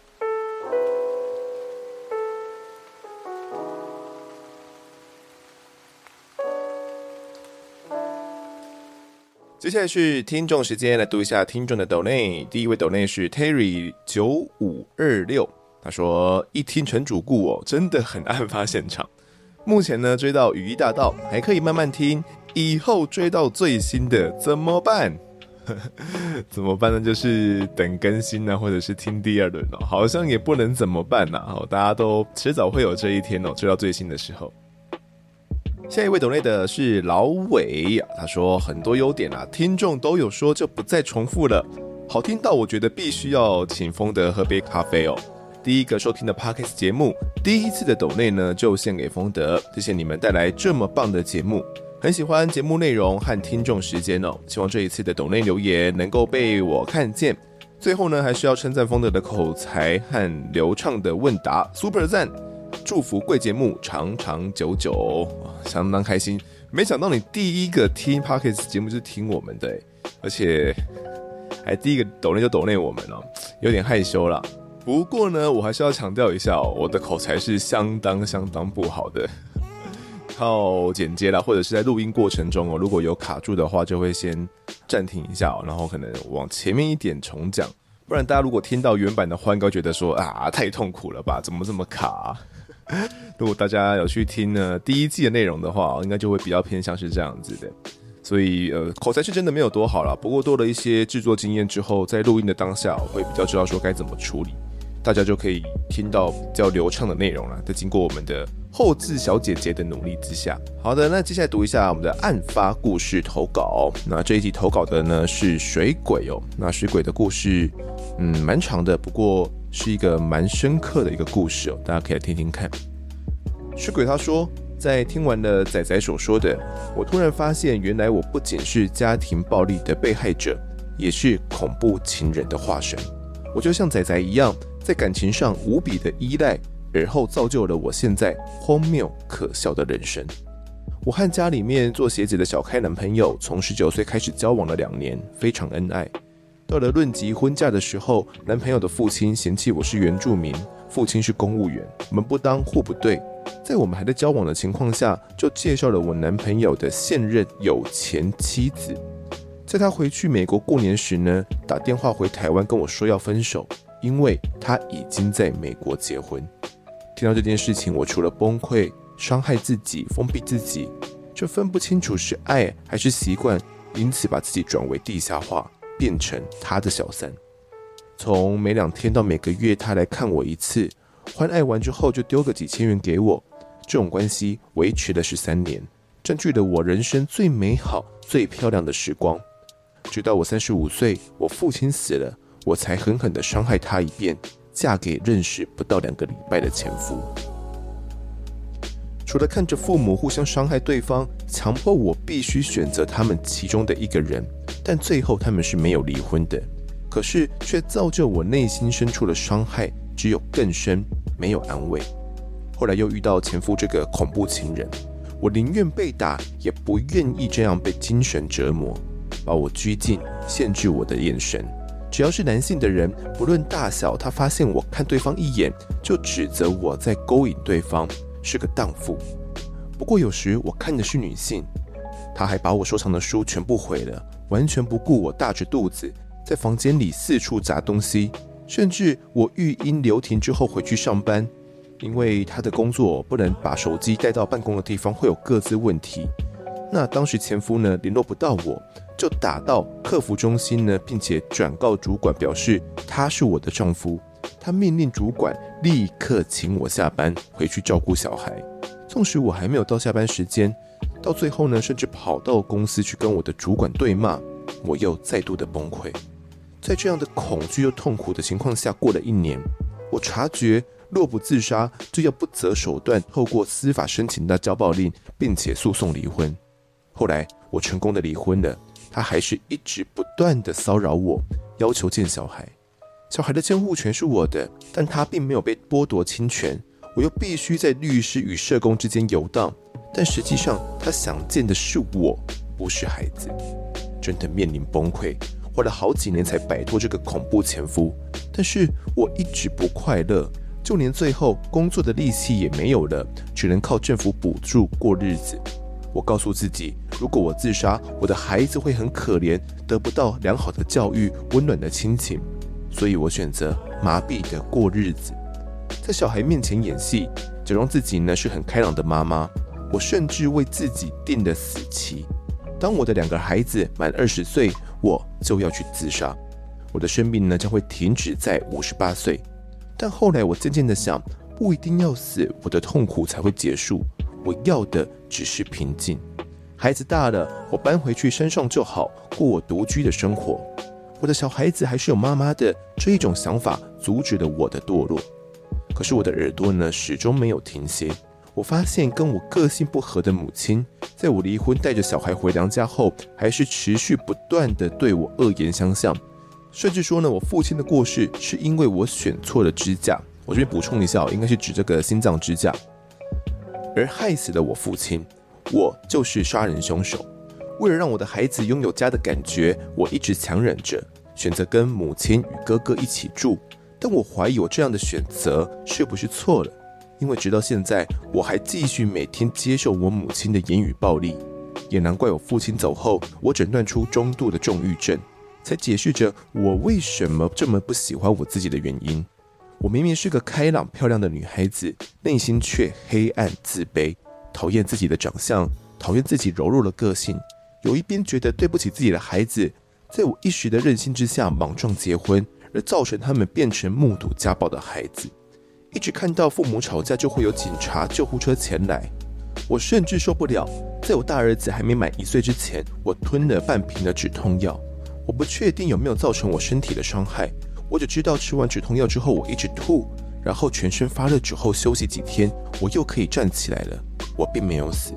接下来是听众时间，来读一下听众的抖内。第一位抖内是 Terry 九五二六，他说一听成主顾哦，真的很案发现场。目前呢追到雨衣大盗，还可以慢慢听。以后追到最新的怎么办？怎么办呢？就是等更新呢，或者是听第二轮哦。好像也不能怎么办呐，哦，大家都迟早会有这一天哦，追到最新的时候。下一位抖内的是老伟，他说很多优点啊，听众都有说，就不再重复了。好听到我觉得必须要请丰德喝杯咖啡哦。第一个收听的 Podcast 节目，第一次的抖内呢就献给丰德，谢谢你们带来这么棒的节目，很喜欢节目内容和听众时间哦。希望这一次的抖内留言能够被我看见。最后呢，还是要称赞丰德的口才和流畅的问答，Super 赞。祝福贵节目长长久久，相当开心。没想到你第一个听 Podcast 节目就是听我们的，而且还第一个抖内就抖内我们了，有点害羞了。不过呢，我还是要强调一下，我的口才是相当相当不好的。靠剪接啦，或者是在录音过程中哦，如果有卡住的话，就会先暂停一下，然后可能往前面一点重讲。不然大家如果听到原版的话，应该觉得说啊，太痛苦了吧？怎么这么卡？如果大家有去听呢第一季的内容的话，应该就会比较偏向是这样子的。所以呃，口才是真的没有多好啦，不过多了一些制作经验之后，在录音的当下，我会比较知道说该怎么处理，大家就可以听到比较流畅的内容了。在经过我们的后制小姐姐的努力之下，好的，那接下来读一下我们的案发故事投稿。那这一集投稿的呢是水鬼哦。那水鬼的故事，嗯，蛮长的，不过。是一个蛮深刻的一个故事哦，大家可以来听听看。是鬼他说，在听完了仔仔所说的，我突然发现，原来我不仅是家庭暴力的被害者，也是恐怖情人的化身。我就像仔仔一样，在感情上无比的依赖，而后造就了我现在荒谬可笑的人生。我和家里面做鞋子的小开男朋友，从十九岁开始交往了两年，非常恩爱。到了论及婚嫁的时候，男朋友的父亲嫌弃我是原住民，父亲是公务员，门不当户不对。在我们还在交往的情况下，就介绍了我男朋友的现任有钱妻子。在他回去美国过年时呢，打电话回台湾跟我说要分手，因为他已经在美国结婚。听到这件事情，我除了崩溃、伤害自己、封闭自己，就分不清楚是爱还是习惯，因此把自己转为地下化。变成他的小三，从每两天到每个月他来看我一次，欢爱完之后就丢个几千元给我，这种关系维持了十三年，占据了我人生最美好、最漂亮的时光。直到我三十五岁，我父亲死了，我才狠狠地伤害他一遍，嫁给认识不到两个礼拜的前夫。除了看着父母互相伤害对方，强迫我必须选择他们其中的一个人，但最后他们是没有离婚的。可是却造就我内心深处的伤害只有更深，没有安慰。后来又遇到前夫这个恐怖情人，我宁愿被打，也不愿意这样被精神折磨，把我拘禁，限制我的眼神。只要是男性的人，不论大小，他发现我看对方一眼，就指责我在勾引对方，是个荡妇。不过有时我看的是女性，他还把我收藏的书全部毁了，完全不顾我大着肚子，在房间里四处砸东西，甚至我育婴留停之后回去上班，因为他的工作不能把手机带到办公的地方，会有各自问题。那当时前夫呢，联络不到我。就打到客服中心呢，并且转告主管，表示他是我的丈夫。他命令主管立刻请我下班回去照顾小孩。纵使我还没有到下班时间，到最后呢，甚至跑到公司去跟我的主管对骂。我又再度的崩溃。在这样的恐惧又痛苦的情况下，过了一年，我察觉若不自杀，就要不择手段透过司法申请到交报令，并且诉讼离婚。后来我成功的离婚了。他还是一直不断的骚扰我，要求见小孩。小孩的监护权是我的，但他并没有被剥夺亲权。我又必须在律师与社工之间游荡，但实际上他想见的是我，不是孩子。真的面临崩溃，花了好几年才摆脱这个恐怖前夫。但是我一直不快乐，就连最后工作的力气也没有了，只能靠政府补助过日子。我告诉自己，如果我自杀，我的孩子会很可怜，得不到良好的教育、温暖的亲情，所以我选择麻痹的过日子，在小孩面前演戏，假装自己呢是很开朗的妈妈。我甚至为自己定了死期，当我的两个孩子满二十岁，我就要去自杀，我的生命呢将会停止在五十八岁。但后来我渐渐的想，不一定要死，我的痛苦才会结束。我要的只是平静。孩子大了，我搬回去山上就好，过我独居的生活。我的小孩子还是有妈妈的，这一种想法阻止了我的堕落。可是我的耳朵呢，始终没有停歇。我发现跟我个性不合的母亲，在我离婚带着小孩回娘家后，还是持续不断地对我恶言相向，甚至说呢，我父亲的过世是因为我选错了支架。我这边补充一下，应该是指这个心脏支架。而害死了我父亲，我就是杀人凶手。为了让我的孩子拥有家的感觉，我一直强忍着，选择跟母亲与哥哥一起住。但我怀疑我这样的选择是不是错了？因为直到现在，我还继续每天接受我母亲的言语暴力。也难怪我父亲走后，我诊断出中度的重郁症，才解释着我为什么这么不喜欢我自己的原因。我明明是个开朗漂亮的女孩子，内心却黑暗自卑，讨厌自己的长相，讨厌自己柔弱的个性。有一边觉得对不起自己的孩子，在我一时的任性之下莽撞结婚，而造成他们变成目睹家暴的孩子。一直看到父母吵架就会有警察、救护车前来，我甚至受不了。在我大儿子还没满一岁之前，我吞了半瓶的止痛药。我不确定有没有造成我身体的伤害。我只知道吃完止痛药之后，我一直吐，然后全身发热之后休息几天，我又可以站起来了。我并没有死。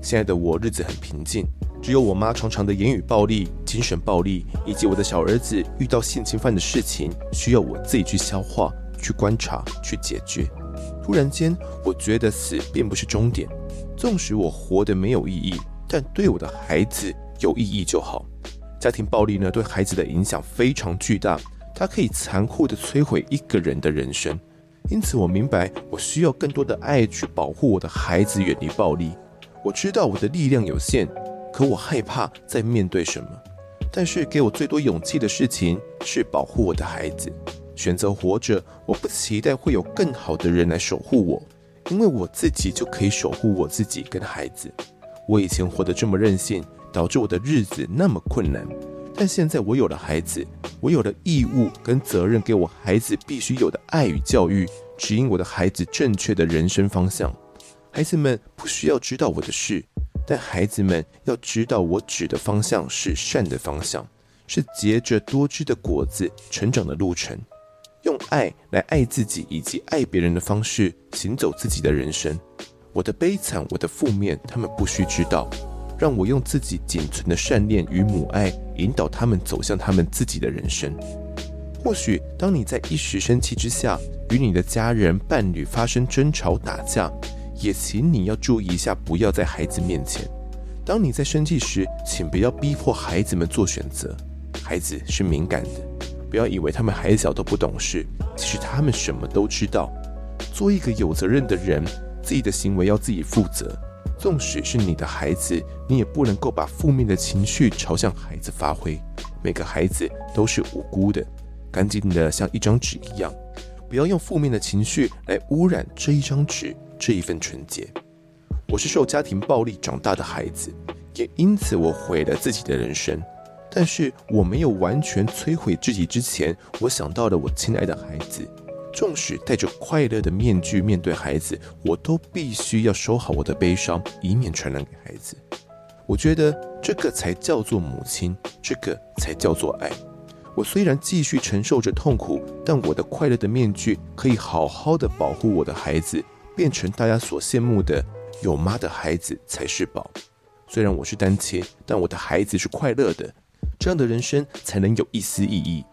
现在的我日子很平静，只有我妈常常的言语暴力、精神暴力，以及我的小儿子遇到性侵犯的事情，需要我自己去消化、去观察、去解决。突然间，我觉得死并不是终点，纵使我活得没有意义，但对我的孩子有意义就好。家庭暴力呢，对孩子的影响非常巨大。它可以残酷地摧毁一个人的人生，因此我明白，我需要更多的爱去保护我的孩子远离暴力。我知道我的力量有限，可我害怕再面对什么。但是给我最多勇气的事情是保护我的孩子。选择活着，我不期待会有更好的人来守护我，因为我自己就可以守护我自己跟孩子。我以前活得这么任性，导致我的日子那么困难。但现在我有了孩子，我有了义务跟责任，给我孩子必须有的爱与教育，指引我的孩子正确的人生方向。孩子们不需要知道我的事，但孩子们要知道我指的方向是善的方向，是结着多汁的果子成长的路程。用爱来爱自己以及爱别人的方式，行走自己的人生。我的悲惨，我的负面，他们不需知道。让我用自己仅存的善念与母爱，引导他们走向他们自己的人生。或许当你在一时生气之下，与你的家人、伴侣发生争吵、打架，也请你要注意一下，不要在孩子面前。当你在生气时，请不要逼迫孩子们做选择。孩子是敏感的，不要以为他们还小都不懂事，其实他们什么都知道。做一个有责任的人，自己的行为要自己负责。纵使是你的孩子，你也不能够把负面的情绪朝向孩子发挥。每个孩子都是无辜的。干净的像一张纸一样，不要用负面的情绪来污染这一张纸，这一份纯洁。我是受家庭暴力长大的孩子，也因此我毁了自己的人生。但是我没有完全摧毁自己之前，我想到了我亲爱的孩子。纵使戴着快乐的面具面对孩子，我都必须要收好我的悲伤，以免传染给孩子。我觉得这个才叫做母亲，这个才叫做爱。我虽然继续承受着痛苦，但我的快乐的面具可以好好的保护我的孩子，变成大家所羡慕的有妈的孩子才是宝。虽然我是单亲，但我的孩子是快乐的，这样的人生才能有一丝意义。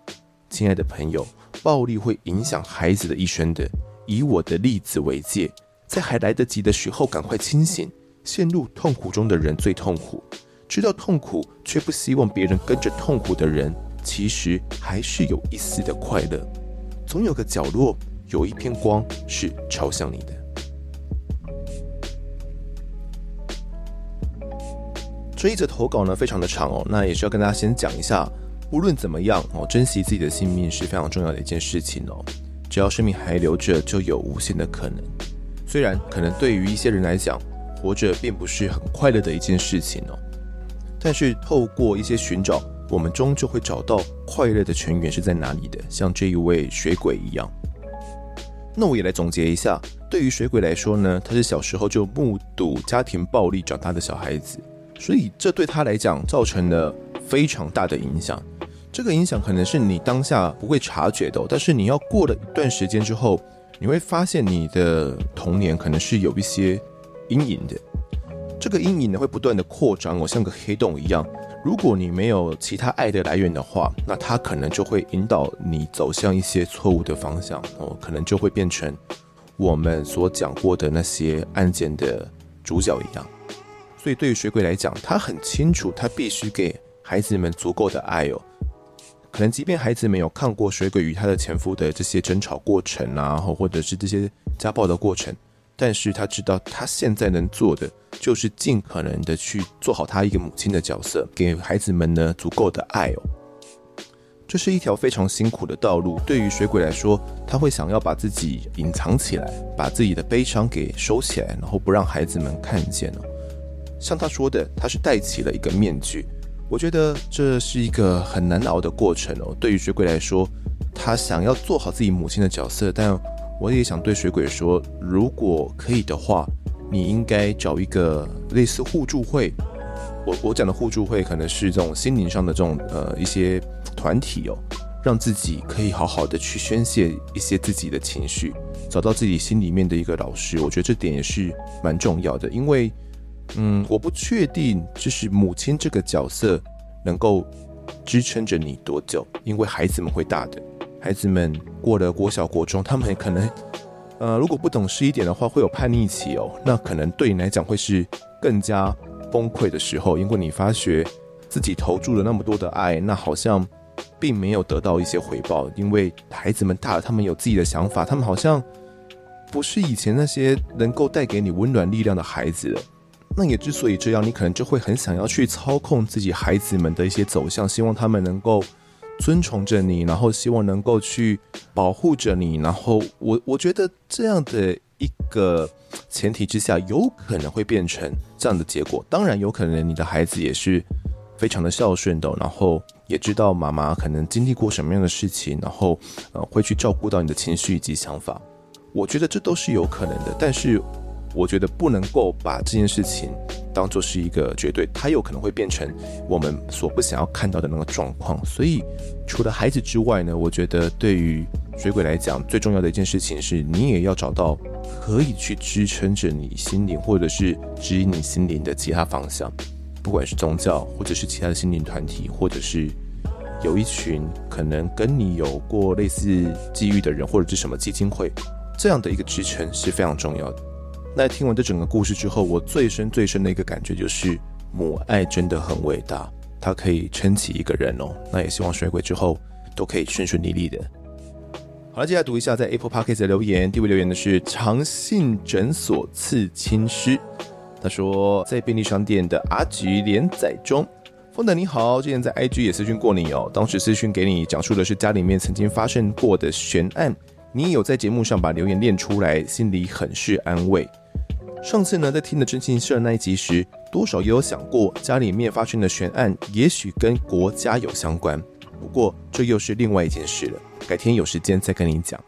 亲爱的朋友，暴力会影响孩子的一生的。以我的例子为戒，在还来得及的时候赶快清醒。陷入痛苦中的人最痛苦，知道痛苦却不希望别人跟着痛苦的人。其实还是有一丝的快乐，总有个角落有一片光是朝向你的。这一则投稿呢，非常的长哦，那也是要跟大家先讲一下，无论怎么样哦，珍惜自己的性命是非常重要的一件事情哦。只要生命还留着，就有无限的可能。虽然可能对于一些人来讲，活着并不是很快乐的一件事情哦，但是透过一些寻找。我们终究会找到快乐的泉源是在哪里的，像这一位水鬼一样。那我也来总结一下，对于水鬼来说呢，他是小时候就目睹家庭暴力长大的小孩子，所以这对他来讲造成了非常大的影响。这个影响可能是你当下不会察觉的，但是你要过了一段时间之后，你会发现你的童年可能是有一些阴影的。这个阴影呢会不断的扩张，哦，像个黑洞一样。如果你没有其他爱的来源的话，那它可能就会引导你走向一些错误的方向哦，可能就会变成我们所讲过的那些案件的主角一样。所以对于水鬼来讲，他很清楚，他必须给孩子们足够的爱哦。可能即便孩子没有看过水鬼与他的前夫的这些争吵过程啊，或者是这些家暴的过程。但是他知道，他现在能做的就是尽可能的去做好他一个母亲的角色，给孩子们呢足够的爱哦。这是一条非常辛苦的道路。对于水鬼来说，他会想要把自己隐藏起来，把自己的悲伤给收起来，然后不让孩子们看见哦。像他说的，他是戴起了一个面具。我觉得这是一个很难熬的过程哦。对于水鬼来说，他想要做好自己母亲的角色，但。我也想对水鬼说，如果可以的话，你应该找一个类似互助会。我我讲的互助会，可能是这种心灵上的这种呃一些团体哦，让自己可以好好的去宣泄一些自己的情绪，找到自己心里面的一个老师。我觉得这点也是蛮重要的，因为嗯，我不确定就是母亲这个角色能够支撑着你多久，因为孩子们会大的。孩子们过了国小、国中，他们可能，呃，如果不懂事一点的话，会有叛逆期哦。那可能对你来讲会是更加崩溃的时候，因为你发觉自己投注了那么多的爱，那好像并没有得到一些回报。因为孩子们大了，他们有自己的想法，他们好像不是以前那些能够带给你温暖力量的孩子了。那也之所以这样，你可能就会很想要去操控自己孩子们的一些走向，希望他们能够。尊崇着你，然后希望能够去保护着你，然后我我觉得这样的一个前提之下，有可能会变成这样的结果。当然，有可能你的孩子也是非常的孝顺的，然后也知道妈妈可能经历过什么样的事情，然后呃会去照顾到你的情绪以及想法。我觉得这都是有可能的，但是。我觉得不能够把这件事情当做是一个绝对，它有可能会变成我们所不想要看到的那个状况。所以，除了孩子之外呢，我觉得对于水鬼来讲，最重要的一件事情是你也要找到可以去支撑着你心灵，或者是指引你心灵的其他方向。不管是宗教，或者是其他的心灵团体，或者是有一群可能跟你有过类似际遇的人，或者是什么基金会，这样的一个支撑是非常重要的。那听完这整个故事之后，我最深最深的一个感觉就是，母爱真的很伟大，它可以撑起一个人哦。那也希望水鬼之后都可以顺顺利利的。好了，接下来读一下在 Apple Podcast 的留言。第一位留言的是长信诊所刺青师，他说在便利商店的阿菊连载中，丰德你好，之前在 IG 也私讯过你哦，当时私讯给你讲述的是家里面曾经发生过的悬案，你有在节目上把留言念出来，心里很是安慰。上次呢，在听的真心社那一集时，多少也有想过家里面发生的悬案，也许跟国家有相关。不过这又是另外一件事了，改天有时间再跟你讲。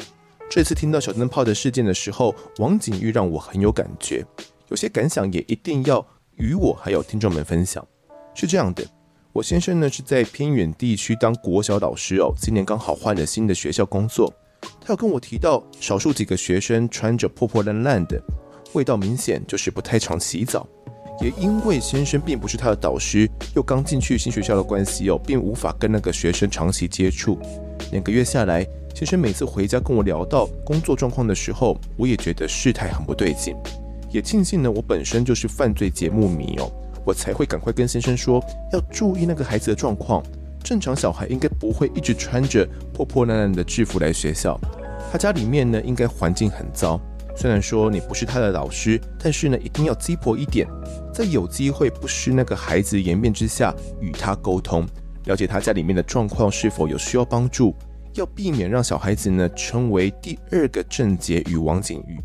这次听到小灯泡的事件的时候，王景玉让我很有感觉，有些感想也一定要与我还有听众们分享。是这样的，我先生呢是在偏远地区当国小老师哦，今年刚好换了新的学校工作。他有跟我提到，少数几个学生穿着破破烂烂的，味道明显就是不太常洗澡。也因为先生并不是他的导师，又刚进去新学校的关系哦，并无法跟那个学生长期接触。两个月下来，先生每次回家跟我聊到工作状况的时候，我也觉得事态很不对劲。也庆幸呢，我本身就是犯罪节目迷哦，我才会赶快跟先生说要注意那个孩子的状况。正常小孩应该不会一直穿着破破烂烂的制服来学校，他家里面呢应该环境很糟。虽然说你不是他的老师，但是呢，一定要鸡婆一点，在有机会不失那个孩子颜面之下与他沟通，了解他家里面的状况是否有需要帮助，要避免让小孩子呢成为第二个郑捷与王景玉。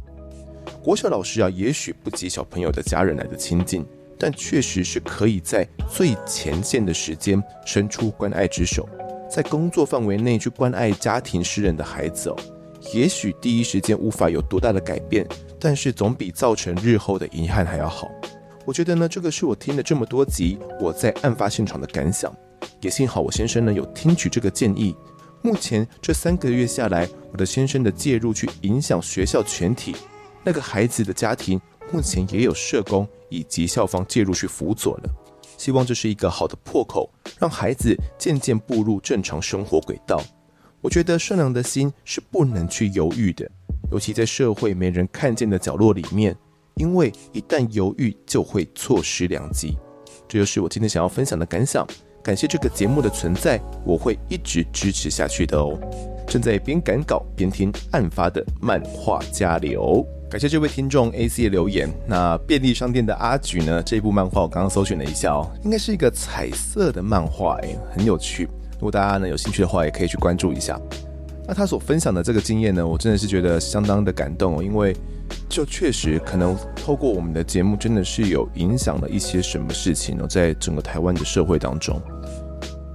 国小老师啊，也许不及小朋友的家人来的亲近，但确实是可以在最前线的时间伸出关爱之手，在工作范围内去关爱家庭失人的孩子哦。也许第一时间无法有多大的改变，但是总比造成日后的遗憾还要好。我觉得呢，这个是我听了这么多集我在案发现场的感想。也幸好我先生呢有听取这个建议。目前这三个月下来，我的先生的介入去影响学校全体，那个孩子的家庭目前也有社工以及校方介入去辅佐了。希望这是一个好的破口，让孩子渐渐步入正常生活轨道。我觉得善良的心是不能去犹豫的，尤其在社会没人看见的角落里面，因为一旦犹豫就会错失良机。这就是我今天想要分享的感想。感谢这个节目的存在，我会一直支持下去的哦。正在边赶稿边听案发的漫画家流，感谢这位听众 AC 的留言。那便利商店的阿菊呢？这部漫画我刚刚搜寻了一下哦，应该是一个彩色的漫画，诶，很有趣。如果大家呢有兴趣的话，也可以去关注一下。那他所分享的这个经验呢，我真的是觉得相当的感动哦，因为就确实可能透过我们的节目，真的是有影响了一些什么事情哦，在整个台湾的社会当中，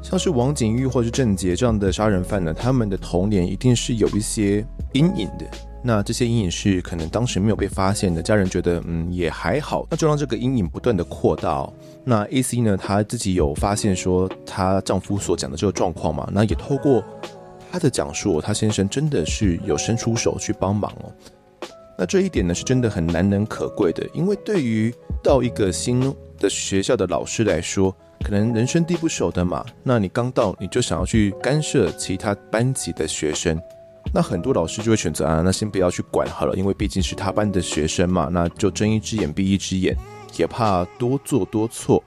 像是王景玉或是郑捷这样的杀人犯呢，他们的童年一定是有一些阴影的。那这些阴影是可能当时没有被发现的，家人觉得嗯也还好，那就让这个阴影不断的扩大。那 AC 呢，她自己有发现说她丈夫所讲的这个状况嘛，那也透过她的讲述，她先生真的是有伸出手去帮忙哦。那这一点呢是真的很难能可贵的，因为对于到一个新的学校的老师来说，可能人生地不熟的嘛，那你刚到你就想要去干涉其他班级的学生。那很多老师就会选择啊，那先不要去管好了，因为毕竟是他班的学生嘛，那就睁一只眼闭一只眼，也怕多做多错。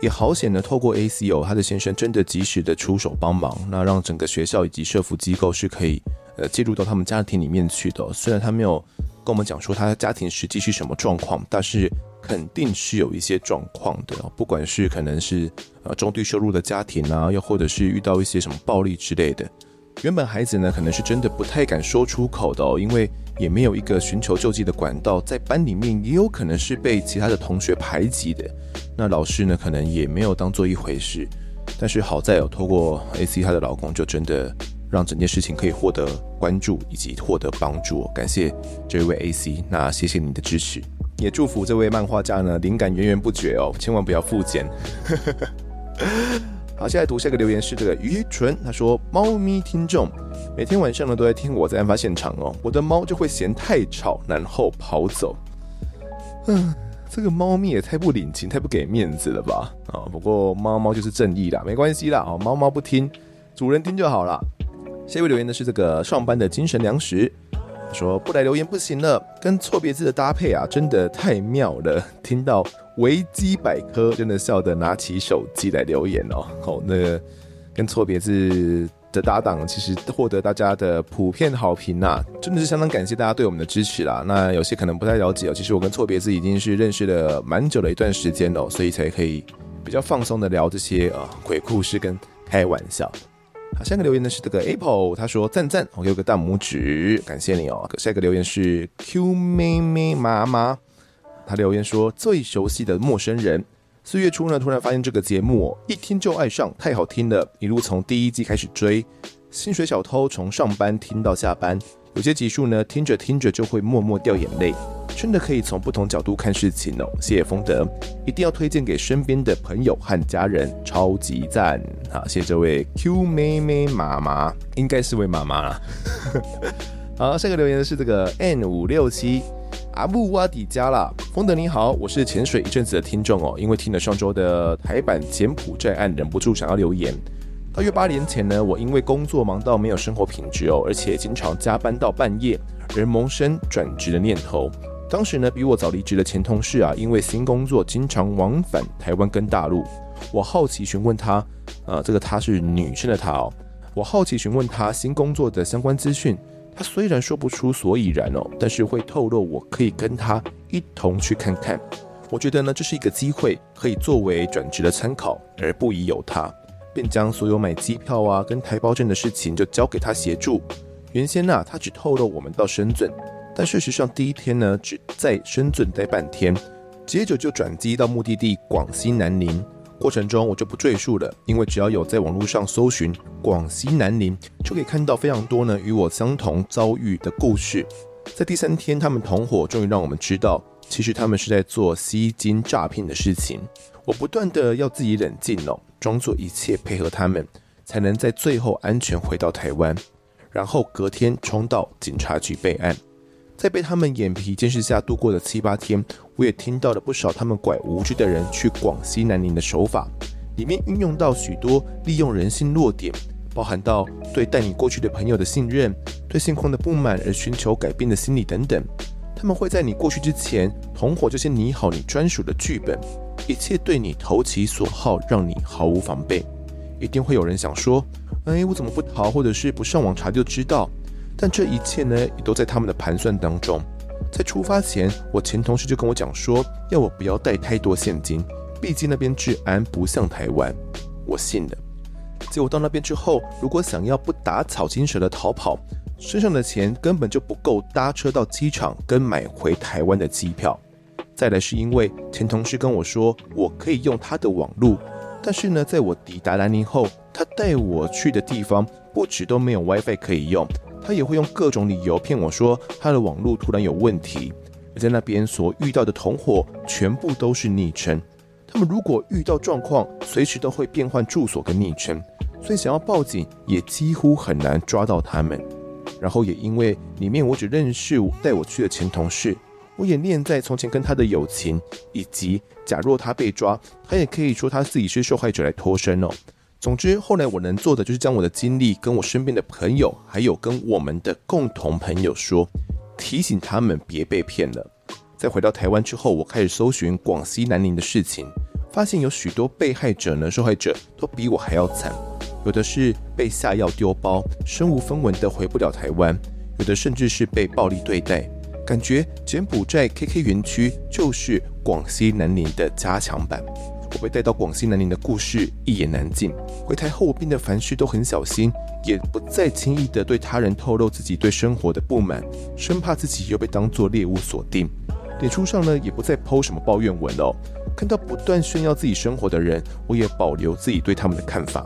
也好险呢，透过 ACO，他的先生真的及时的出手帮忙，那让整个学校以及社福机构是可以呃介入到他们家庭里面去的。虽然他没有跟我们讲说他的家庭实际是什么状况，但是肯定是有一些状况的，不管是可能是呃中低收入的家庭啊，又或者是遇到一些什么暴力之类的。原本孩子呢，可能是真的不太敢说出口的哦，因为也没有一个寻求救济的管道，在班里面也有可能是被其他的同学排挤的。那老师呢，可能也没有当做一回事。但是好在有透过 AC 她的老公，就真的让整件事情可以获得关注以及获得帮助。感谢这位 AC，那谢谢你的支持，也祝福这位漫画家呢，灵感源源不绝哦，千万不要复检。好，现在读下一个留言是这个于纯，他说：“猫咪听众每天晚上呢都在听我在案发现场哦，我的猫就会嫌太吵，然后跑走。嗯，这个猫咪也太不领情，太不给面子了吧？啊，不过猫猫就是正义啦，没关系啦。哦，猫猫不听，主人听就好了。下一位留言的是这个上班的精神粮食，说不来留言不行了，跟错别字的搭配啊，真的太妙了。听到维基百科，真的笑得拿起手机来留言哦。好，那跟错别字。的搭档其实获得大家的普遍好评呐、啊，真的是相当感谢大家对我们的支持啦。那有些可能不太了解哦，其实我跟错别字已经是认识了蛮久的一段时间了，所以才可以比较放松的聊这些呃鬼故事跟开玩笑。好，下一个留言呢是这个 Apple，他说赞赞，我给我个大拇指，感谢你哦。下一个留言是 Q 妹妹妈妈，他留言说最熟悉的陌生人。四月初呢，突然发现这个节目，一听就爱上，太好听了，一路从第一季开始追。薪水小偷从上班听到下班，有些集数呢，听着听着就会默默掉眼泪，真的可以从不同角度看事情哦。谢谢丰德，一定要推荐给身边的朋友和家人，超级赞！好，谢谢这位 Q 妹妹妈妈，应该是位妈妈啦。好，下个留言是这个 N 五六七。阿布瓦迪加啦，丰德你好，我是潜水一阵子的听众哦，因为听了上周的台版柬埔寨案，忍不住想要留言。大约八年前呢，我因为工作忙到没有生活品质哦，而且经常加班到半夜，而萌生转职的念头。当时呢，比我早离职的前同事啊，因为新工作经常往返台湾跟大陆，我好奇询问他，啊，这个他是女生的他哦，我好奇询问他新工作的相关资讯。他虽然说不出所以然哦，但是会透露我可以跟他一同去看看。我觉得呢，这是一个机会，可以作为转职的参考，而不宜有他，便将所有买机票啊跟台胞证的事情就交给他协助。原先呢、啊，他只透露我们到深圳，但事实上第一天呢，只在深圳待半天，接着就转机到目的地广西南宁。过程中我就不赘述了，因为只要有在网络上搜寻广西南宁，就可以看到非常多呢与我相同遭遇的故事。在第三天，他们同伙终于让我们知道，其实他们是在做吸金诈骗的事情。我不断的要自己冷静哦，装作一切配合他们，才能在最后安全回到台湾，然后隔天冲到警察局备案。在被他们眼皮监视下度过的七八天，我也听到了不少他们拐无知的人去广西南宁的手法，里面运用到许多利用人性弱点，包含到对带你过去的朋友的信任、对现况的不满而寻求改变的心理等等。他们会在你过去之前，同伙就先拟好你专属的剧本，一切对你投其所好，让你毫无防备。一定会有人想说：“哎，我怎么不逃，或者是不上网查就知道？”但这一切呢，也都在他们的盘算当中。在出发前，我前同事就跟我讲说，要我不要带太多现金，毕竟那边治安不像台湾。我信了。结果到那边之后，如果想要不打草惊蛇的逃跑，身上的钱根本就不够搭车到机场跟买回台湾的机票。再来是因为前同事跟我说，我可以用他的网路，但是呢，在我抵达南宁后，他带我去的地方不止都没有 WiFi 可以用。他也会用各种理由骗我说他的网络突然有问题，而在那边所遇到的同伙全部都是昵称。他们如果遇到状况，随时都会变换住所跟昵称，所以想要报警也几乎很难抓到他们。然后也因为里面我只认识带我去的前同事，我也念在从前跟他的友情，以及假若他被抓，他也可以说他自己是受害者来脱身哦。总之，后来我能做的就是将我的经历跟我身边的朋友，还有跟我们的共同朋友说，提醒他们别被骗了。在回到台湾之后，我开始搜寻广西南宁的事情，发现有许多被害者呢，受害者都比我还要惨，有的是被下药丢包，身无分文的回不了台湾，有的甚至是被暴力对待，感觉柬埔寨 KK 园区就是广西南宁的加强版。我被带到广西南宁的故事一言难尽。回台后，我变得凡事都很小心，也不再轻易的对他人透露自己对生活的不满，生怕自己又被当作猎物锁定。脸书上呢，也不再 po 什么抱怨文哦。看到不断炫耀自己生活的人，我也保留自己对他们的看法。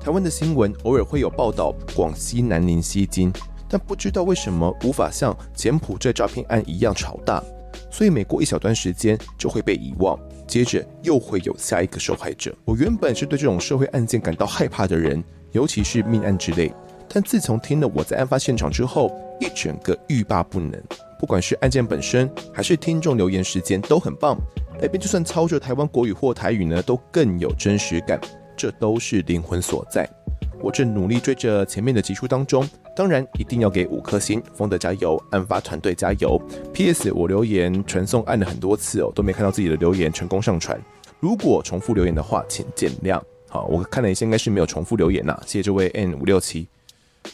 台湾的新闻偶尔会有报道广西南宁吸金，但不知道为什么无法像柬埔寨诈骗案一样炒大，所以每过一小段时间就会被遗忘。接着又会有下一个受害者。我原本是对这种社会案件感到害怕的人，尤其是命案之类。但自从听了我在案发现场之后，一整个欲罢不能。不管是案件本身，还是听众留言时间都很棒。那边就算操着台湾国语或台语呢，都更有真实感，这都是灵魂所在。我正努力追着前面的集数当中，当然一定要给五颗星，丰德加油，案发团队加油。P.S. 我留言传送按了很多次哦，都没看到自己的留言成功上传。如果重复留言的话，请见谅。好，我看了一下，应该是没有重复留言呐。谢谢这位 N 五六七。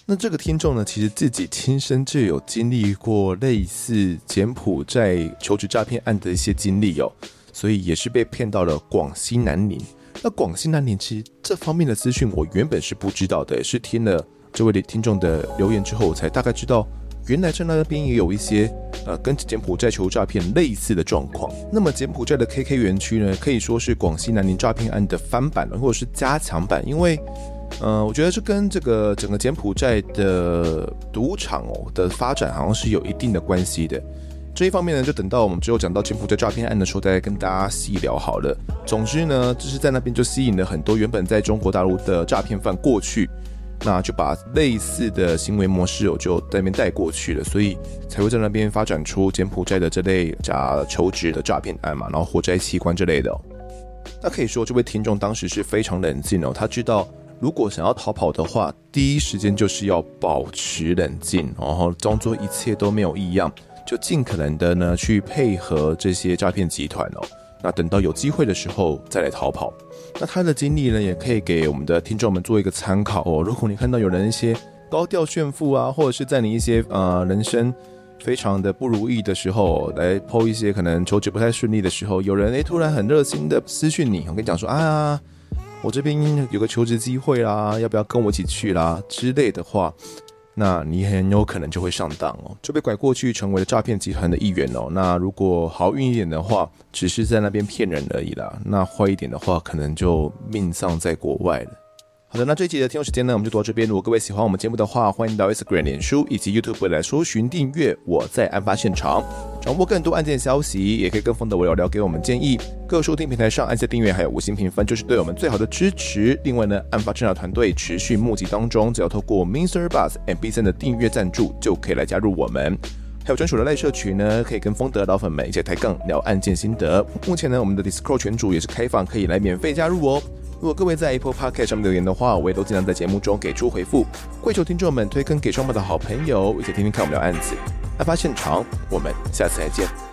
那这个听众呢，其实自己亲身就有经历过类似柬埔寨求职诈骗案的一些经历哦，所以也是被骗到了广西南宁。那广西南宁其实这方面的资讯，我原本是不知道的，是听了这位听众的留言之后，我才大概知道，原来在那边也有一些呃跟柬埔寨求诈骗类似的状况。那么柬埔寨的 KK 园区呢，可以说是广西南宁诈骗案的翻版了或者是加强版，因为呃，我觉得这跟这个整个柬埔寨的赌场哦的发展好像是有一定的关系的。这一方面呢，就等到我们之后讲到柬埔寨诈骗案的时候，再跟大家细聊好了。总之呢，就是在那边就吸引了很多原本在中国大陆的诈骗犯过去，那就把类似的行为模式哦，就在那边带过去了，所以才会在那边发展出柬埔寨的这类假求职的诈骗案嘛，然后活摘器官之类的。那可以说，这位听众当时是非常冷静哦，他知道如果想要逃跑的话，第一时间就是要保持冷静，然后装作一切都没有异样。就尽可能的呢去配合这些诈骗集团哦，那等到有机会的时候再来逃跑。那他的经历呢，也可以给我们的听众们做一个参考哦。如果你看到有人一些高调炫富啊，或者是在你一些呃人生非常的不如意的时候，来 po 一些可能求职不太顺利的时候，有人诶突然很热心的私讯你，我跟你讲说啊，我这边有个求职机会啦，要不要跟我一起去啦之类的话。那你很有可能就会上当哦，就被拐过去成为了诈骗集团的一员哦。那如果好运一点的话，只是在那边骗人而已啦。那坏一点的话，可能就命丧在国外了。好的，那这一集的听众时间呢，我们就到这边。如果各位喜欢我们节目的话，欢迎到 Instagram、脸书以及 YouTube 来搜寻订阅。我在案发现场，掌握更多案件消息，也可以跟风的我聊聊，给我们建议。各收听平台上按下订阅，还有五星评分，就是对我们最好的支持。另外呢，案发侦查团队持续募集当中，只要透过 Mr. Bus and Bison 的订阅赞助，就可以来加入我们。还有专属的赖社群呢，可以跟风德老粉们一起抬杠聊案件心得。目前呢，我们的 Discord 群组也是开放，可以来免费加入哦。如果各位在 Apple Podcast 上面留言的话，我也都尽量在节目中给出回复。跪求听众们推坑给双方的好朋友，一起听听看我们聊案子。案发现场，我们下次再见。